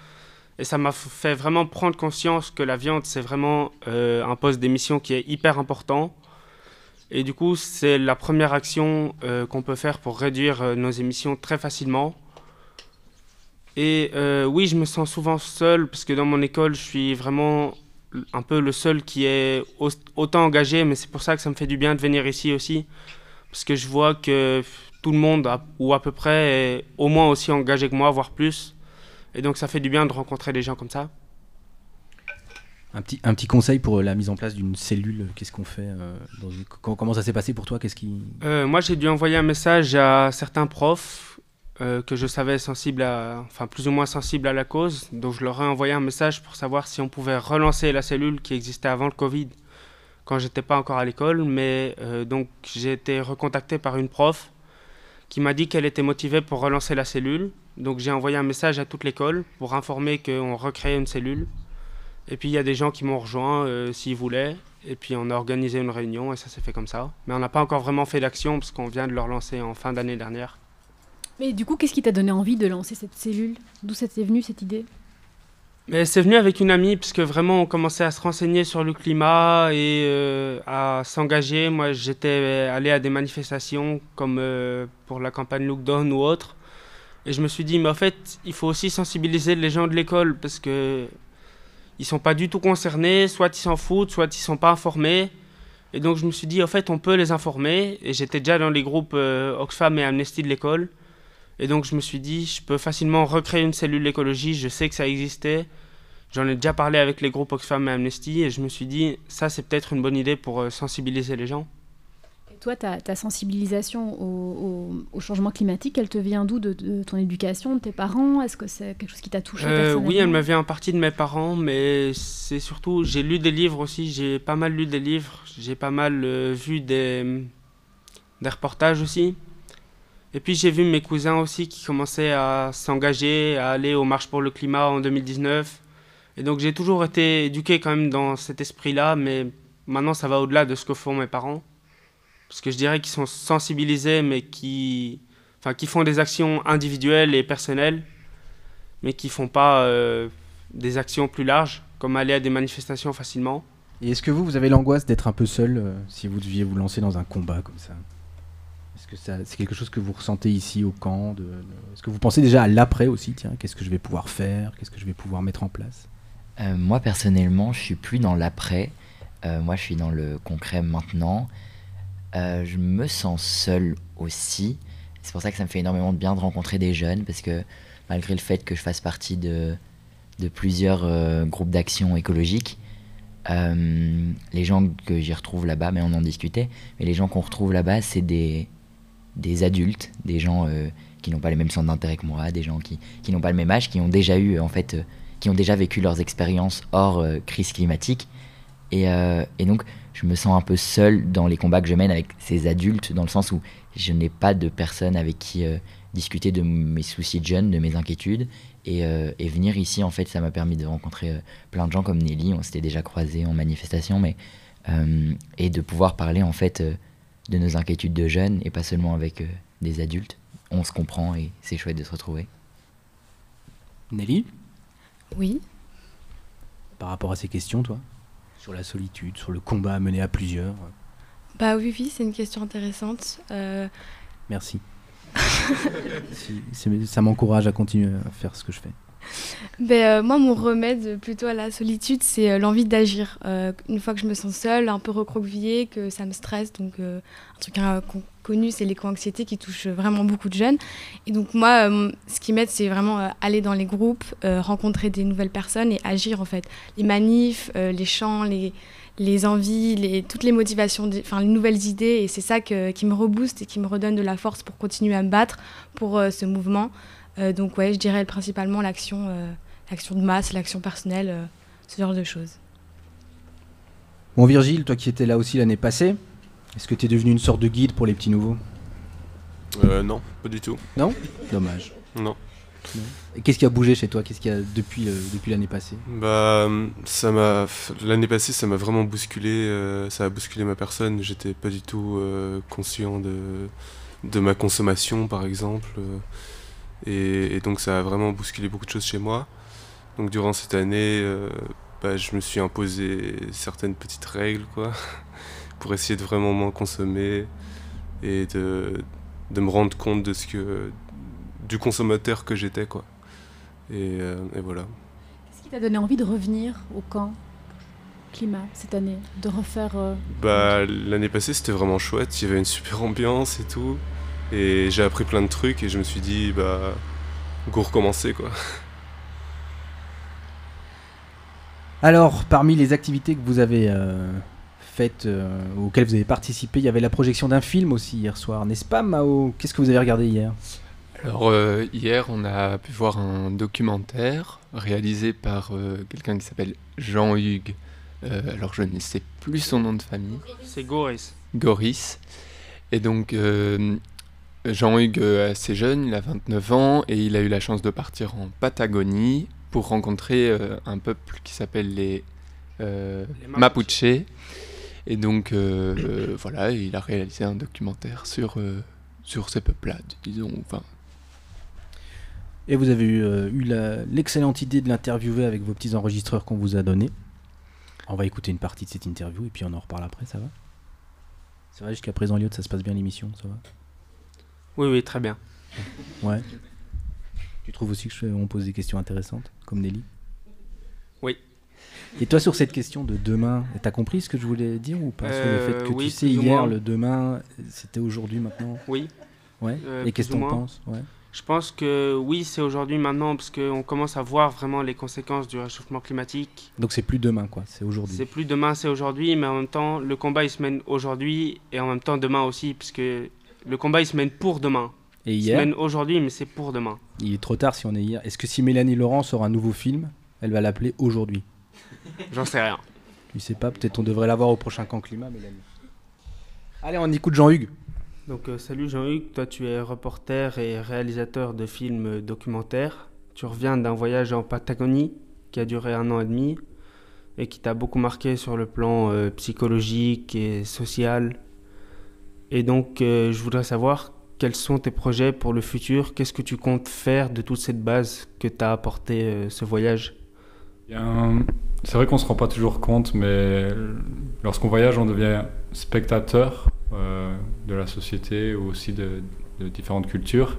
et ça m'a fait vraiment prendre conscience que la viande c'est vraiment euh, un poste d'émission qui est hyper important. Et du coup, c'est la première action euh, qu'on peut faire pour réduire euh, nos émissions très facilement. Et oui, je me sens souvent seul parce que dans mon école, je suis vraiment un peu le seul qui est au- autant engagé, mais c'est pour ça que ça me fait du bien de venir ici aussi. Parce que je vois que tout le monde, ou à peu près, est au moins aussi engagé que moi, voire plus. Et donc ça fait du bien de rencontrer des gens comme ça. Un petit, un petit conseil pour euh, la mise en place d'une cellule. Qu'est-ce qu'on fait euh, dans une- co- Comment ça s'est passé pour toi Qu'est-ce qui Euh, moi, j'ai dû envoyer un message à certains profs euh, que je savais sensibles à, enfin plus ou moins sensibles à la cause. Donc, je leur ai envoyé un message pour savoir si on pouvait relancer la cellule qui existait avant le Covid, quand j'étais pas encore à l'école, mais euh, donc j'ai été recontacté par une prof qui m'a dit qu'elle était motivée pour relancer la cellule. Donc j'ai envoyé un message à toute l'école pour informer qu'on recréait une cellule. Et puis il y a des gens qui m'ont rejoint euh, s'ils voulaient. Et puis on a organisé une réunion et ça s'est fait comme ça. Mais on n'a pas encore vraiment fait d'action parce qu'on vient de le relancer en fin d'année dernière. Mais du coup, qu'est-ce qui t'a donné envie de lancer cette cellule? D'où c'était venu cette idée? Mais c'est venu avec une amie, puisque vraiment on commençait à se renseigner sur le climat et euh, à s'engager. Moi, j'étais allé à des manifestations comme euh, pour la campagne Look Down ou autre. Et je me suis dit, mais en fait, il faut aussi sensibiliser les gens de l'école, parce que ils sont pas du tout concernés, soit ils s'en foutent, soit ils sont pas informés. Et donc je me suis dit, en fait, on peut les informer. Et j'étais déjà dans les groupes euh, Oxfam et Amnesty de l'école. Et donc je me suis dit, je peux facilement recréer une cellule d'écologie, je sais que ça existait. J'en ai déjà parlé avec les groupes Oxfam et Amnesty et je me suis dit, ça c'est peut-être une bonne idée pour euh, sensibiliser les gens. Toi, ta, ta sensibilisation au, au- au changement climatique, elle te vient d'où de, de ton éducation, de tes parents? Est-ce que c'est quelque chose qui t'a touché Euh, oui, elle me vient en partie de mes parents, mais c'est surtout, j'ai lu des livres aussi, j'ai pas mal lu des livres, j'ai pas mal euh, vu des, des reportages aussi. Et puis j'ai vu mes cousins aussi qui commençaient à s'engager, à aller aux marches pour le climat en 2019. Et donc j'ai toujours été éduqué quand même dans cet esprit-là, mais maintenant ça va au-delà de ce que font mes parents. Parce que je dirais qu'ils sont sensibilisés, mais qui, enfin, qui font des actions individuelles et personnelles mais qui font pas euh, des actions plus larges, comme aller à des manifestations facilement. Et est-ce que vous, vous avez l'angoisse d'être un peu seul euh, si vous deviez vous lancer dans un combat comme ça? Est-ce que ça- c'est quelque chose que vous ressentez ici au camp de- de- Est-ce que vous pensez déjà à l'après aussi Tiens, qu'est-ce que je vais pouvoir faire Qu'est-ce que je vais pouvoir mettre en place? Euh, moi personnellement, je suis plus dans l'après. Euh, moi, je suis dans le concret maintenant. Euh, je me sens seul aussi. C'est pour ça que ça me fait énormément de bien de rencontrer des jeunes parce que malgré le fait que je fasse partie de, de plusieurs euh, groupes d'action écologiques, euh, les gens que j'y retrouve là-bas, mais on en discutait, mais les gens qu'on retrouve là-bas, c'est des, des adultes, des gens qui n'ont pas les mêmes centres d'intérêt que moi, des gens qui, qui n'ont pas le même âge, qui ont déjà eu, en fait, qui ont déjà vécu leurs expériences hors crise climatique. Et, et donc, je me sens un peu seul dans les combats que je mène avec ces adultes, dans le sens où je n'ai pas de personne avec qui euh, discuter de mes soucis de jeunes, de mes inquiétudes. Et, euh, et venir ici, en fait, ça m'a permis de rencontrer euh, plein de gens comme Nelly. On s'était déjà croisés en manifestation, mais euh, et de pouvoir parler en fait euh, de nos inquiétudes de jeunes et pas seulement avec euh, des adultes. On se comprend et c'est chouette de se retrouver. Nelly? Oui. Par rapport à ces questions, toi? Sur la solitude, sur le combat à mener à plusieurs Bah oui, oui, c'est une question intéressante. Euh, Merci. Si- ça m'encourage à continuer à faire ce que je fais. Ben, euh, moi, mon remède plutôt à la solitude, c'est euh, l'envie d'agir. Euh, une fois que je me sens seule, un peu recroquevillée, que ça me stresse, donc un truc con- connu, c'est l'éco-anxiété qui touche vraiment beaucoup de jeunes. Et donc moi, ce qui m'aide, c'est vraiment aller dans les groupes, rencontrer des nouvelles personnes et agir en fait. Les manifs, les chants, les, les envies, les, toutes les motivations, enfin les nouvelles idées, et c'est ça que- qui me rebooste et qui me redonne de la force pour continuer à me battre pour ce mouvement. Euh, donc ouais, je dirais principalement l'action, euh, l'action de masse, l'action personnelle, euh, ce genre de choses. Bon, Virgile, toi qui étais là aussi l'année passée, est-ce que tu es devenu une sorte de guide pour les petits nouveaux? Euh, non, pas du tout. Non? Dommage. Non. Non. Et qu'est-ce qui a bougé chez toi? Qu'est-ce qu'il y a depuis, euh, depuis l'année passée? Bah, ça m'a. L'année passée, ça m'a vraiment bousculé. euh, ça a bousculé ma personne. J'étais pas du tout euh, conscient de, de ma consommation, par exemple. Et, et donc, ça a vraiment bousculé beaucoup de choses chez moi. Donc, durant cette année, euh, bah, je me suis imposé certaines petites règles, quoi, pour essayer de vraiment moins consommer et de, de me rendre compte de ce que. du consommateur que j'étais, quoi. Et, euh, et voilà. Qu'est-ce qui t'a donné envie de revenir au camp climat cette année? De refaire. euh, Bah, l'année passée, c'était vraiment chouette. Il y avait une super ambiance et tout. Et j'ai appris plein de trucs et je me suis dit, bah, go recommencer quoi. Alors, parmi les activités que vous avez euh, faites, euh, auxquelles vous avez participé, il y avait la projection d'un film aussi hier soir, n'est-ce pas Mao? Qu'est-ce que vous avez regardé hier? Alors euh, hier, on a pu voir un documentaire réalisé par euh, quelqu'un qui s'appelle Jean-Hugues Euh, alors je ne sais plus son nom de famille. C'est Goris. Goris. Et donc euh, Jean-Hugues est assez jeune, il a 29 ans et il a eu la chance de partir en Patagonie pour rencontrer euh, un peuple qui s'appelle les, euh, Les Mapuche. Et donc euh, euh, voilà, il a réalisé un documentaire sur, euh, sur ces peuples-là, disons. Enfin, Et vous avez eu, euh, eu la- l'excellente idée de l'interviewer avec vos petits enregistreurs qu'on vous a donnés. On va écouter une partie de cette interview et puis on en reparle après, ça va? C'est vrai, jusqu'à présent, Lyot, ça se passe bien l'émission, ça va? Oui, oui, très bien. Ouais. Tu trouves aussi que je- on pose des questions intéressantes, comme Nelly? Oui. Et toi, sur cette question de demain, t'as compris ce que je voulais dire ou pas? Sur le fait Euh, que oui, tu sais, hier, le demain, c'était aujourd'hui maintenant? Oui. Ouais. Euh, Et qu'est-ce que t'en penses? Ouais. Je pense que oui, c'est aujourd'hui, maintenant, parce qu'on commence à voir vraiment les conséquences du réchauffement climatique. Donc c'est plus demain, quoi, c'est aujourd'hui. C'est plus demain, c'est aujourd'hui, mais en même temps, le combat il se mène aujourd'hui et en même temps demain aussi, puisque le combat il se mène pour demain. Et il hier se mène aujourd'hui, mais c'est pour demain. Il est trop tard si on est hier. Est-ce que si Mélanie Laurent sort un nouveau film, elle va l'appeler aujourd'hui? J'en sais rien. Je sais pas, peut-être on devrait l'avoir au prochain camp climat, Mélanie. Allez, on écoute Jean-Hugues. Donc euh, salut Jean-Hugues, toi tu es reporter et réalisateur de films documentaires. Tu reviens d'un voyage en Patagonie qui a duré un an et demi et qui t'a beaucoup marqué sur le plan euh, psychologique et social. Et donc euh, je voudrais savoir quels sont tes projets pour le futur, qu'est-ce que tu comptes faire de toute cette base que t'a apporté euh, ce voyage? C'est vrai qu'on se rend pas toujours compte, mais lorsqu'on voyage, on devient spectateur euh, de la société ou aussi de, différentes cultures.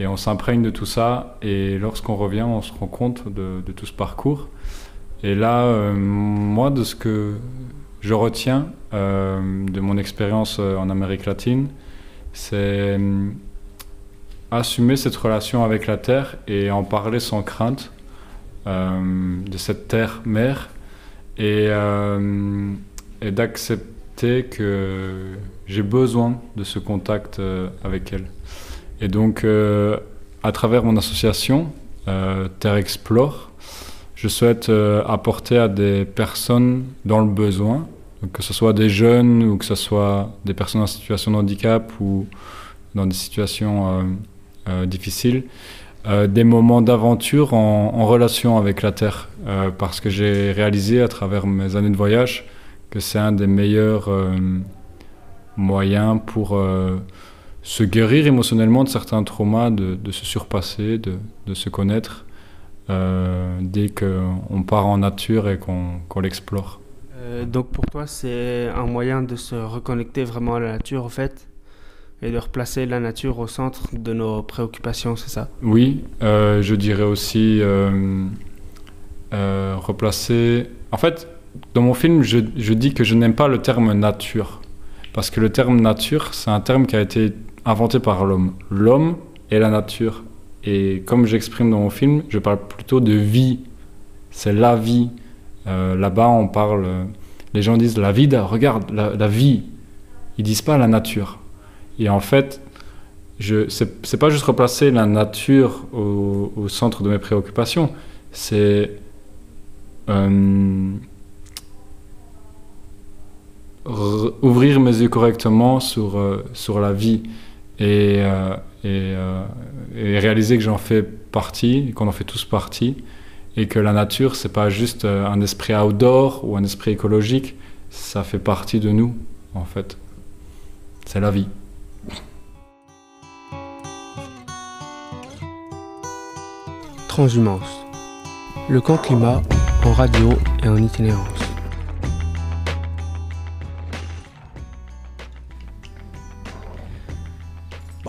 Et on s'imprègne de tout ça. Et lorsqu'on revient, on se rend compte de, tout ce parcours. Et là, moi, de ce que je retiens euh, de mon expérience euh, en Amérique latine, c'est euh, assumer cette relation avec la terre et en parler sans crainte de cette terre-mère et, d'accepter que j'ai besoin de ce contact avec elle. Et donc, à travers mon association, Terre Explore, je souhaite euh, apporter à des personnes dans le besoin, que ce soit des jeunes ou que ce soit des personnes en situation de handicap ou dans des situations euh, euh, difficiles, des moments d'aventure en, relation avec la Terre. Parce que j'ai réalisé à travers mes années de voyage que c'est un des meilleurs moyens pour se guérir émotionnellement de certains traumas, de, se surpasser, de, se connaître dès qu'on part en nature et qu'on l'explore. Euh, donc pour toi, c'est un moyen de se reconnecter vraiment à la nature, en fait, et de replacer la nature au centre de nos préoccupations, c'est ça? Oui, euh, je dirais aussi euh, euh, replacer. En fait, dans mon film, je, je dis que je n'aime pas le terme nature. Parce que le terme nature, c'est un terme qui a été inventé par l'homme. L'homme et la nature. Et comme j'exprime dans mon film, je parle plutôt de vie. C'est la vie. Euh, Là-bas, on parle. Les gens disent la vida, regarde, la, vie. Ils disent pas la nature. Et en fait, je c'est pas juste replacer la nature au, centre de mes préoccupations, c'est euh, ouvrir mes yeux correctement sur, euh, sur la vie et, euh, euh, et réaliser que j'en fais partie, qu'on en fait tous partie, et que la nature, c'est pas juste euh, un esprit outdoor ou un esprit écologique, ça fait partie de nous, en fait. C'est la vie. Transhumance. Le camp climat en radio et en itinérance.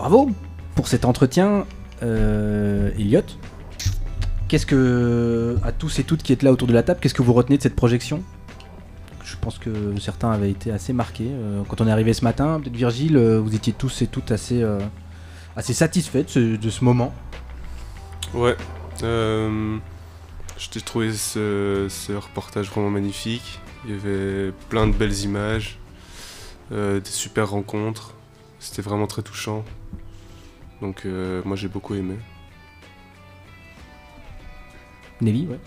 Bravo pour cet entretien, euh, Elliot. Qu'est-ce que, à tous et toutes qui êtes là autour de la table, qu'est-ce que vous retenez de cette projection? Je pense que certains avaient été assez marqués. Euh, quand on est arrivé ce matin, peut-être Virgile, euh, vous étiez tous et toutes assez, euh, assez satisfaits de ce, moment. Ouais. J'ai trouvé ce, reportage vraiment magnifique. Il y avait plein de belles images, des super rencontres. C'était vraiment très touchant. Donc euh, moi j'ai beaucoup aimé. Nelly, ouais.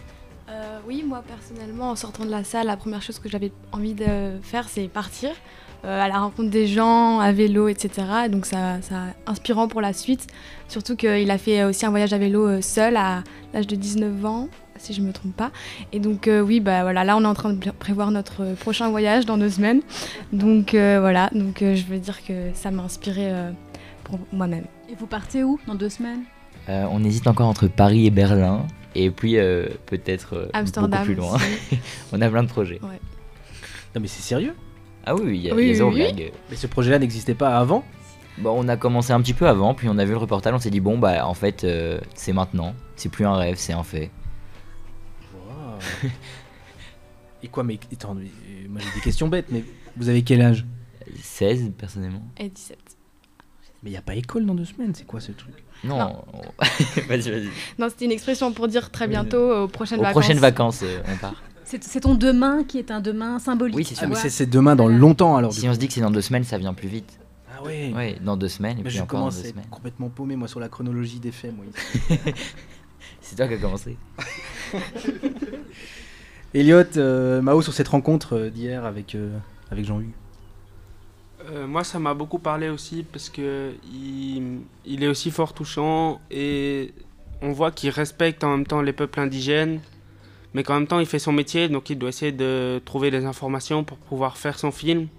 Euh, oui, moi personnellement, en sortant de la salle, la première chose que j'avais envie de faire, c'est partir euh, à la rencontre des gens, à vélo, etc. Et donc ça, ça inspirant pour la suite. Surtout qu'il a fait aussi un voyage à vélo seul à l'âge de 19 ans, si je ne me trompe pas. Et donc euh, oui, bah voilà, là on est en train de prévoir notre prochain voyage dans deux semaines. Donc voilà, donc je veux dire que ça m'a inspiré pour moi-même. Et vous partez où dans deux semaines? On hésite encore entre Paris et Berlin. Et puis peut-être beaucoup plus loin. on a plein de projets. Non mais c'est sérieux? Ah oui, il y a, oui, des oui, Mais ce projet-là n'existait pas avant? Bon, on a commencé un petit peu avant, puis on a vu le reportage, on s'est dit bon bah en fait euh, c'est maintenant, c'est plus un rêve, c'est un fait. Et quoi mais attends, moi j'ai des questions bêtes, mais vous avez quel âge? 16 personnellement. Et 17. Mais il n'y a pas école dans deux semaines, c'est quoi ce truc? Non, vas-y, vas-y. Non, c'était une expression pour dire très bientôt aux prochaines aux vacances. prochaines vacances, euh, on part. C'est ton demain qui est un demain symbolique. Oui, c'est sûr. Ah, mais c'est demain dans longtemps alors. Si on se dit que c'est dans deux semaines, ça vient plus vite. Ah ouais. Oui, dans deux semaines. Et mais puis je encore dans commence deux à être semaines. complètement paumé moi sur la chronologie des faits moi. c'est toi qui as commencé. Elliot, euh, Mao sur cette rencontre euh, d'hier avec euh, avec Jean-Hugues. Euh, moi, ça m'a beaucoup parlé aussi parce que il, est aussi fort touchant et on voit qu'il respecte en même temps les peuples indigènes mais qu'en même temps il fait son métier, donc il doit essayer de trouver des informations pour pouvoir faire son film.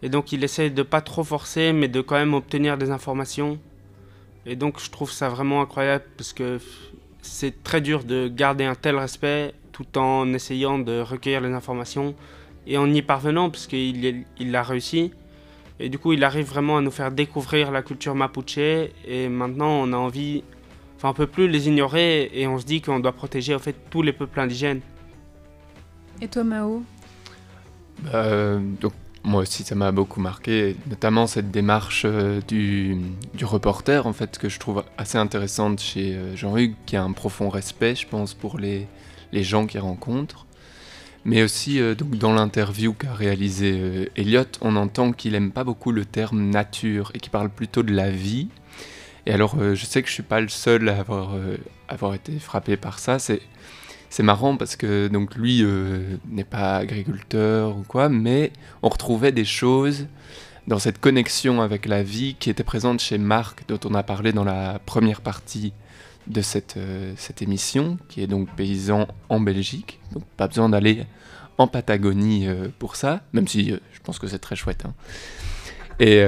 Et donc il essaie de pas trop forcer, mais de quand même obtenir des informations. Et donc je trouve ça vraiment incroyable parce que c'est très dur de garder un tel respect tout en essayant de recueillir les informations et en y parvenant parce qu'il il l'a réussi. Et du coup il arrive vraiment à nous faire découvrir la culture mapuche et maintenant on a envie Enfin, on peut plus les ignorer et on se dit qu'on doit protéger en fait tous les peuples indigènes. Et toi, Mao? Euh, donc, Moi aussi, ça m'a beaucoup marqué, notamment cette démarche euh, du, du, reporter, en fait, que je trouve assez intéressante chez euh, Jean-Hugues, qui a un profond respect, je pense, pour les, les gens qu'il rencontre. Mais aussi, euh, donc, dans l'interview qu'a réalisé Elliot, on entend qu'il aime pas beaucoup le terme nature et qu'il parle plutôt de la vie. Et alors, euh, je sais que je suis pas le seul à avoir, euh, avoir été frappé par ça. C'est, marrant parce que donc lui euh, n'est pas agriculteur ou quoi, mais on retrouvait des choses dans cette connexion avec la vie qui était présente chez Marc, dont on a parlé dans la première partie de cette, cette émission, qui est donc paysan en Belgique. Donc pas besoin d'aller en Patagonie pour ça, même si je pense que c'est très chouette. Hein. Et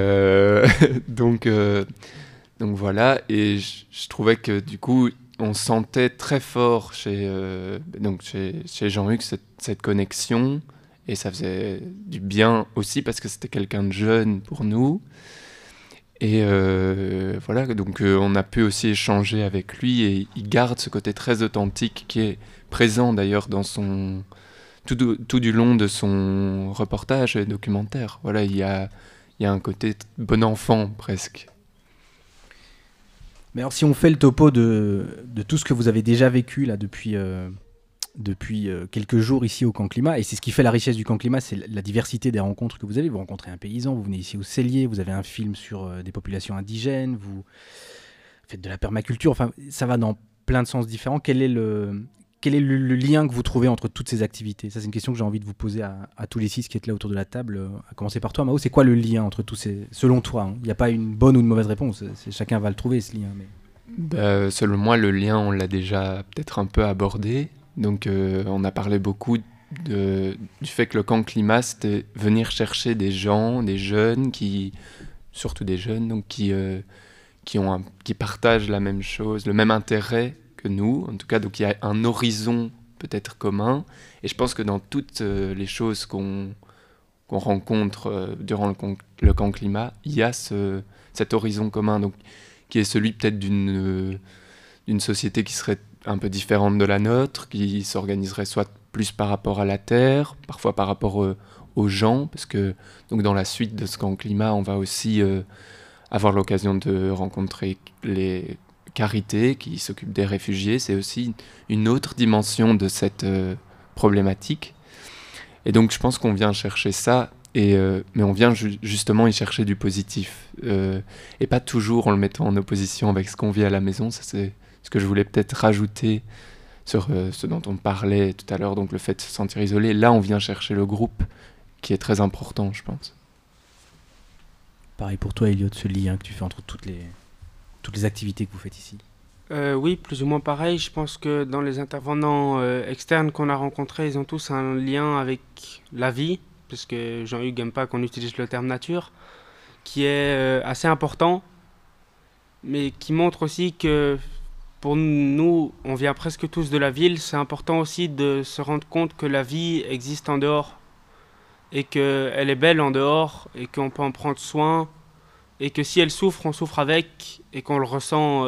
donc donc voilà, et je, trouvais que du coup, on sentait très fort chez, euh, donc chez, chez Jean-Luc cette, cette, connexion, et ça faisait du bien aussi parce que c'était quelqu'un de jeune pour nous. Et euh, voilà, donc euh, on a pu aussi échanger avec lui, et il garde ce côté très authentique qui est présent d'ailleurs dans son... Tout, du long de son reportage et documentaire. Voilà, il y a, un côté bon enfant presque. Mais alors, si on fait le topo de, de tout ce que vous avez déjà vécu là depuis, euh, depuis euh, quelques jours ici au Camp Climat, et c'est ce qui fait la richesse du Camp Climat, c'est la diversité des rencontres que vous avez. Vous rencontrez un paysan, vous venez ici au Cellier, vous avez un film sur euh, des populations indigènes, vous faites de la permaculture, enfin, ça va dans plein de sens différents. Quel est le, quel est le, lien que vous trouvez entre toutes ces activités? Ça, c'est une question que j'ai envie de vous poser à, tous les six qui êtes là autour de la table. Euh, à commencer par toi, Mao. C'est quoi le lien entre tous ces. Selon toi, il hein n'y a pas une bonne ou une mauvaise réponse. Chacun va le trouver, ce lien. Bah, selon moi, le lien, on l'a déjà peut-être un peu abordé. Donc, euh, on a parlé beaucoup du fait que le camp climat, c'était venir chercher des gens, des jeunes, qui, surtout des jeunes, donc qui, euh, qui, ont qui partagent la même chose, le même intérêt que nous, en tout cas, donc il y a un horizon peut-être commun. Et je pense que dans toutes euh, les choses qu'on rencontre durant le, le, camp climat, il y a ce, cet horizon commun, donc, qui est celui peut-être d'une d'une société qui serait un peu différente de la nôtre, qui s'organiserait soit plus par rapport à la terre, parfois par rapport euh, aux gens, parce que donc dans la suite de ce camp climat, on va aussi euh, avoir l'occasion de rencontrer les Carité qui s'occupe des réfugiés, c'est aussi une autre dimension de cette euh, problématique. Et donc je pense qu'on vient chercher ça, et, mais on vient ju justement y chercher du positif, et pas toujours en le mettant en opposition avec ce qu'on vit à la maison. Ça c'est ce que je voulais peut-être rajouter sur euh, ce dont on parlait tout à l'heure, donc le fait de se sentir isolé. Là, on vient chercher le groupe, qui est très important, je pense. Pareil pour toi, Elliot, ce lien que tu fais entre toutes les, toutes les activités que vous faites ici. Euh, oui, plus ou moins pareil. Je pense que dans les intervenants euh, externes qu'on a rencontrés, ils ont tous un lien avec la vie, puisque Jean-Hugues n'aime pas qu'on utilise le terme nature, qui est euh, assez important, mais qui montre aussi que pour nous, on vient presque tous de la ville, c'est important aussi de se rendre compte que la vie existe en dehors, et qu'elle est belle en dehors, et qu'on peut en prendre soin, et que si elle souffre, on souffre avec, et qu'on le ressent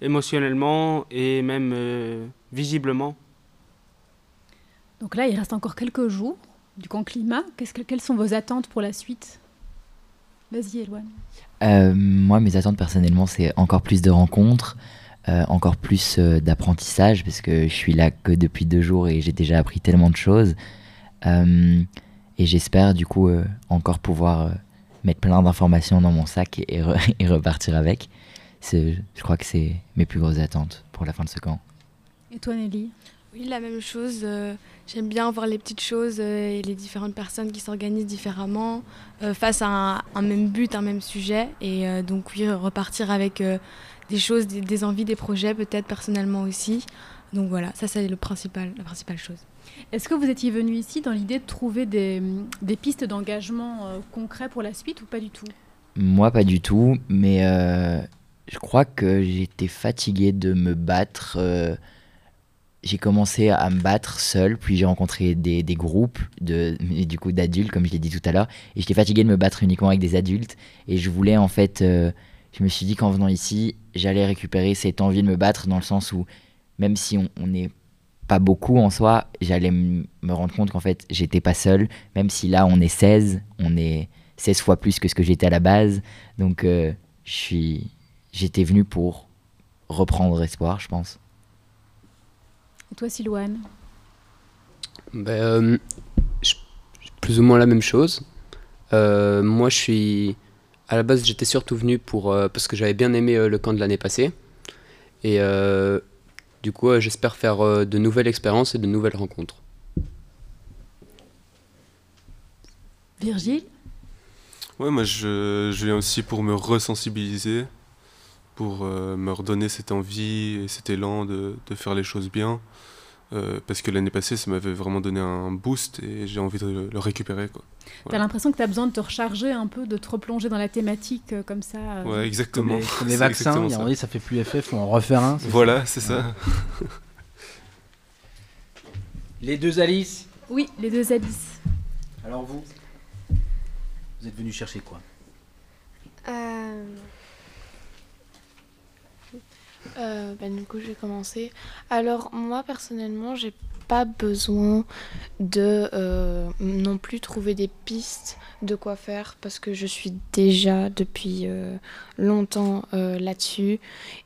émotionnellement et même euh, visiblement. Donc là, il reste encore quelques jours du camp climat. Que, quelles sont vos attentes pour la suite? Vas-y, Eloane. Euh, moi, mes attentes personnellement, c'est encore plus de rencontres, euh, encore plus d'apprentissage, parce que je suis là que depuis deux jours et j'ai déjà appris tellement de choses. et j'espère du coup encore pouvoir mettre plein d'informations dans mon sac et, et repartir avec je crois que c'est mes plus grosses attentes pour la fin de ce camp. Et toi, Nelly? Oui, la même chose. Euh, j'aime bien voir les petites choses euh, et les différentes personnes qui s'organisent différemment euh, face à un, même but, un même sujet. Et donc, oui, repartir avec des choses, des, envies, des projets, peut-être personnellement aussi. Donc voilà, ça, c'est le principal, la principale chose. Est-ce que vous étiez venu ici dans l'idée de trouver des, des pistes d'engagement concrets pour la suite ou pas du tout? Moi, pas du tout, mais je crois que j'étais fatigué de me battre. Euh, j'ai commencé à me battre seul, puis j'ai rencontré des, des, groupes de, du coup d'adultes, comme je l'ai dit tout à l'heure, et j'étais fatigué de me battre uniquement avec des adultes. Et je voulais en fait, euh, je me suis dit qu'en venant ici, j'allais récupérer cette envie de me battre dans le sens où, même si on n'est pas beaucoup en soi, j'allais me rendre compte qu'en fait, j'étais pas seul, même si là on est 16, on est 16 fois plus que ce que j'étais à la base. Donc euh, je suis j'étais venu pour reprendre espoir, je pense. Et toi, Silouane? Ben, euh, Plus ou moins la même chose. Euh, moi, je suis. À la base, j'étais surtout venu pour, euh, parce que j'avais bien aimé le camp de l'année passée. Et du coup, j'espère faire de nouvelles expériences et de nouvelles rencontres. Virgile? Ouais, moi, je, je viens aussi pour me resensibiliser pour euh, me redonner cette envie et cet élan de, de faire les choses bien. Euh, parce que l'année passée, ça m'avait vraiment donné un boost et j'ai envie de le, récupérer. Quoi. Tu as l'impression que tu as besoin de te recharger un peu, de te replonger dans la thématique euh, comme ça Ouais, exactement. Comme les, vaccins, il y a ça. ça fait plus effet, faut en refaire un. Voilà, c'est ça. les deux Alice? Oui, les deux Alice. Alors vous Vous êtes venu chercher quoi? Euh... Ben, du coup, je vais commencer. Alors, moi, personnellement, j'ai pas besoin de euh, non plus trouver des pistes de quoi faire parce que je suis déjà depuis euh, longtemps là-dessus.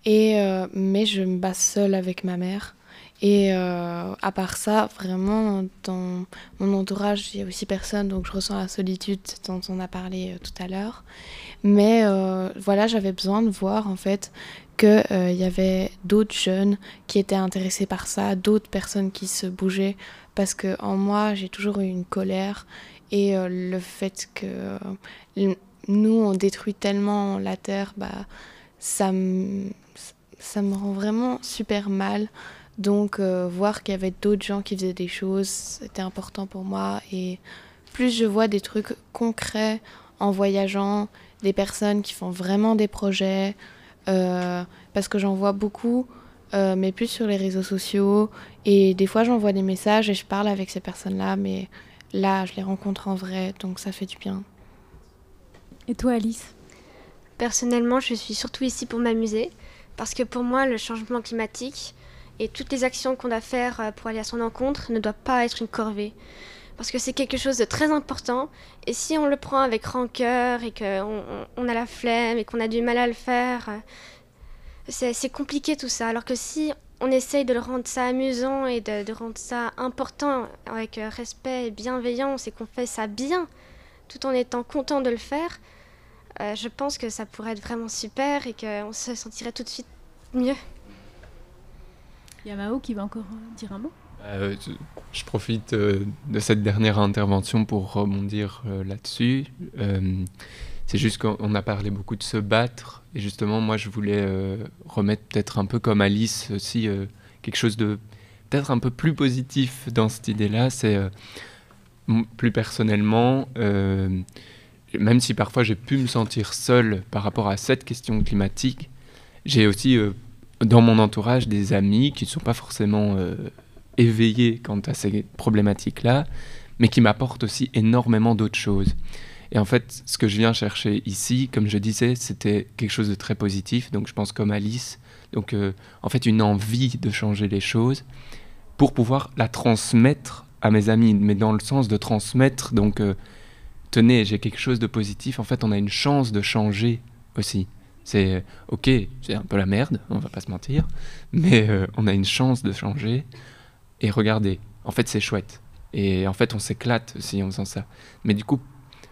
Et mais je me bats seule avec ma mère. Et à part ça, vraiment, dans mon entourage, il y a aussi personne, donc je ressens la solitude dont on a parlé tout à l'heure. Mais voilà, j'avais besoin de voir en fait qu'il euh, y avait d'autres jeunes qui étaient intéressés par ça, d'autres personnes qui se bougeaient, parce que en moi j'ai toujours eu une colère et euh, le fait que euh, nous on détruit tellement la terre, bah ça me ça me rend vraiment super mal. Donc voir qu'il y avait d'autres gens qui faisaient des choses, c'était important pour moi et plus je vois des trucs concrets en voyageant, des personnes qui font vraiment des projets, parce que j'en vois beaucoup, euh, mais plus sur les réseaux sociaux. Et des fois, j'envoie des messages et je parle avec ces personnes-là, mais là, je les rencontre en vrai, donc ça fait du bien. Et toi, Alice? Personnellement, je suis surtout ici pour m'amuser, parce que pour moi, le changement climatique et toutes les actions qu'on a faire euh, pour aller à son encontre ne doivent pas être une corvée parce que c'est quelque chose de très important. Et si on le prend avec rancœur et qu'on on a la flemme et qu'on a du mal à le faire, c'est compliqué tout ça. Alors que si on essaye de le rendre ça amusant et de, rendre ça important avec respect et bienveillance et qu'on fait ça bien, tout en étant content de le faire, euh, je pense que ça pourrait être vraiment super et qu'on se sentirait tout de suite mieux. Il qui va encore euh, dire un mot? Euh, je, profite euh, de cette dernière intervention pour rebondir euh, là-dessus. C'est juste qu'on on a parlé beaucoup de se battre, et justement, moi, je voulais remettre peut-être un peu comme Alice aussi quelque chose de peut-être un peu plus positif dans cette idée-là. C'est plus personnellement, même si parfois j'ai pu me sentir seul par rapport à cette question climatique, j'ai aussi dans mon entourage des amis qui ne sont pas forcément éveillés quant à ces problématiques-là, mais qui m'apportent aussi énormément d'autres choses. Et en fait, ce que je viens chercher ici, comme je disais, c'était quelque chose de très positif. Donc, je pense comme Alice, donc euh, en fait une envie de changer les choses pour pouvoir la transmettre à mes amis, mais dans le sens de transmettre. Donc, euh, tenez, j'ai quelque chose de positif. En fait, on a une chance de changer aussi. C'est euh, ok, c'est un peu la merde, on va pas se mentir, mais on a une chance de changer. Et regardez, en fait, c'est chouette. Et en fait, on s'éclate aussi en faisant ça. Mais du coup,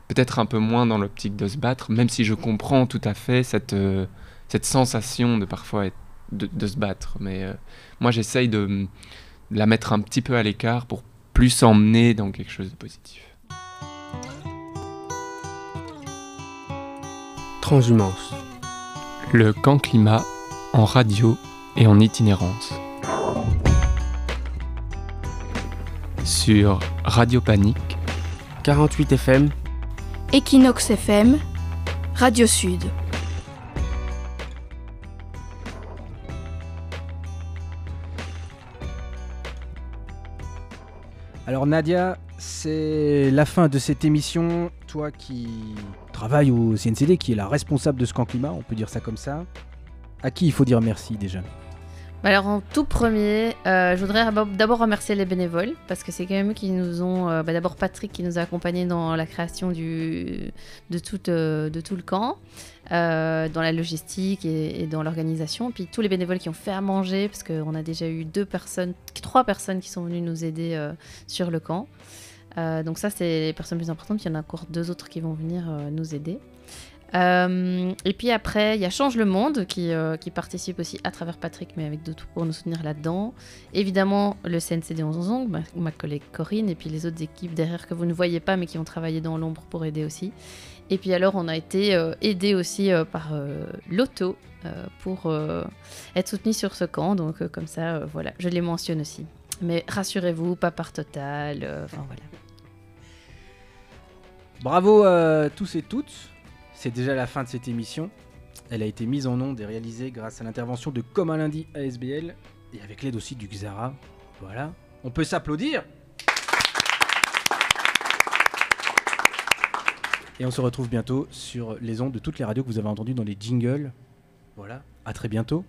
peut-être un peu moins dans l'optique de se battre, même si je comprends tout à fait cette, euh, cette sensation de parfois être- de, de se battre. Mais euh, moi, j'essaye de, de la mettre un petit peu à l'écart pour plus emmener dans quelque chose de positif. Transhumance. Le camp climat en radio et en itinérance. Sur Radio Panique, 48 FM, Equinox FM, Radio Sud. Alors Nadia, c'est la fin de cette émission. Toi qui travailles au CNCD, qui est la responsable de ce camp climat, on peut dire ça comme ça. À qui il faut dire merci déjà? Alors en tout premier, euh, je voudrais d'abord- remercier les bénévoles parce que c'est quand même eux qui nous ont, euh, bah, d'abord Patrick qui nous a accompagnés dans la création du, de, tout, euh, de tout le camp, dans la logistique et, et dans l'organisation, puis tous les bénévoles qui ont fait à manger parce qu'on a déjà eu deux personnes, trois personnes qui sont venues nous aider sur le camp. Donc ça c'est les personnes plus importantes, il y en a encore deux autres qui vont venir nous aider. Euh, et puis après, il y a Change le Monde qui, euh, participe aussi à travers Patrick, mais avec d'autres pour nous soutenir là-dedans. Évidemment, le CNCD 11 ans, ma, collègue Corinne, et puis les autres équipes derrière que vous ne voyez pas, mais qui ont travaillé dans l'ombre pour aider aussi. Et puis alors, on a été euh, aidé aussi euh, par l'auto pour être soutenu sur ce camp. Donc comme ça, voilà, je les mentionne aussi. Mais rassurez-vous, pas par total. Enfin voilà. Bravo à tous et toutes. C'est déjà la fin de cette émission. Elle a été mise en onde et réalisée grâce à l'intervention de Comme un lundi ASBL et avec l'aide aussi du Xara. Voilà. On peut s'applaudir. Et on se retrouve bientôt sur les ondes de toutes les radios que vous avez entendues dans les jingles. Voilà. À très bientôt.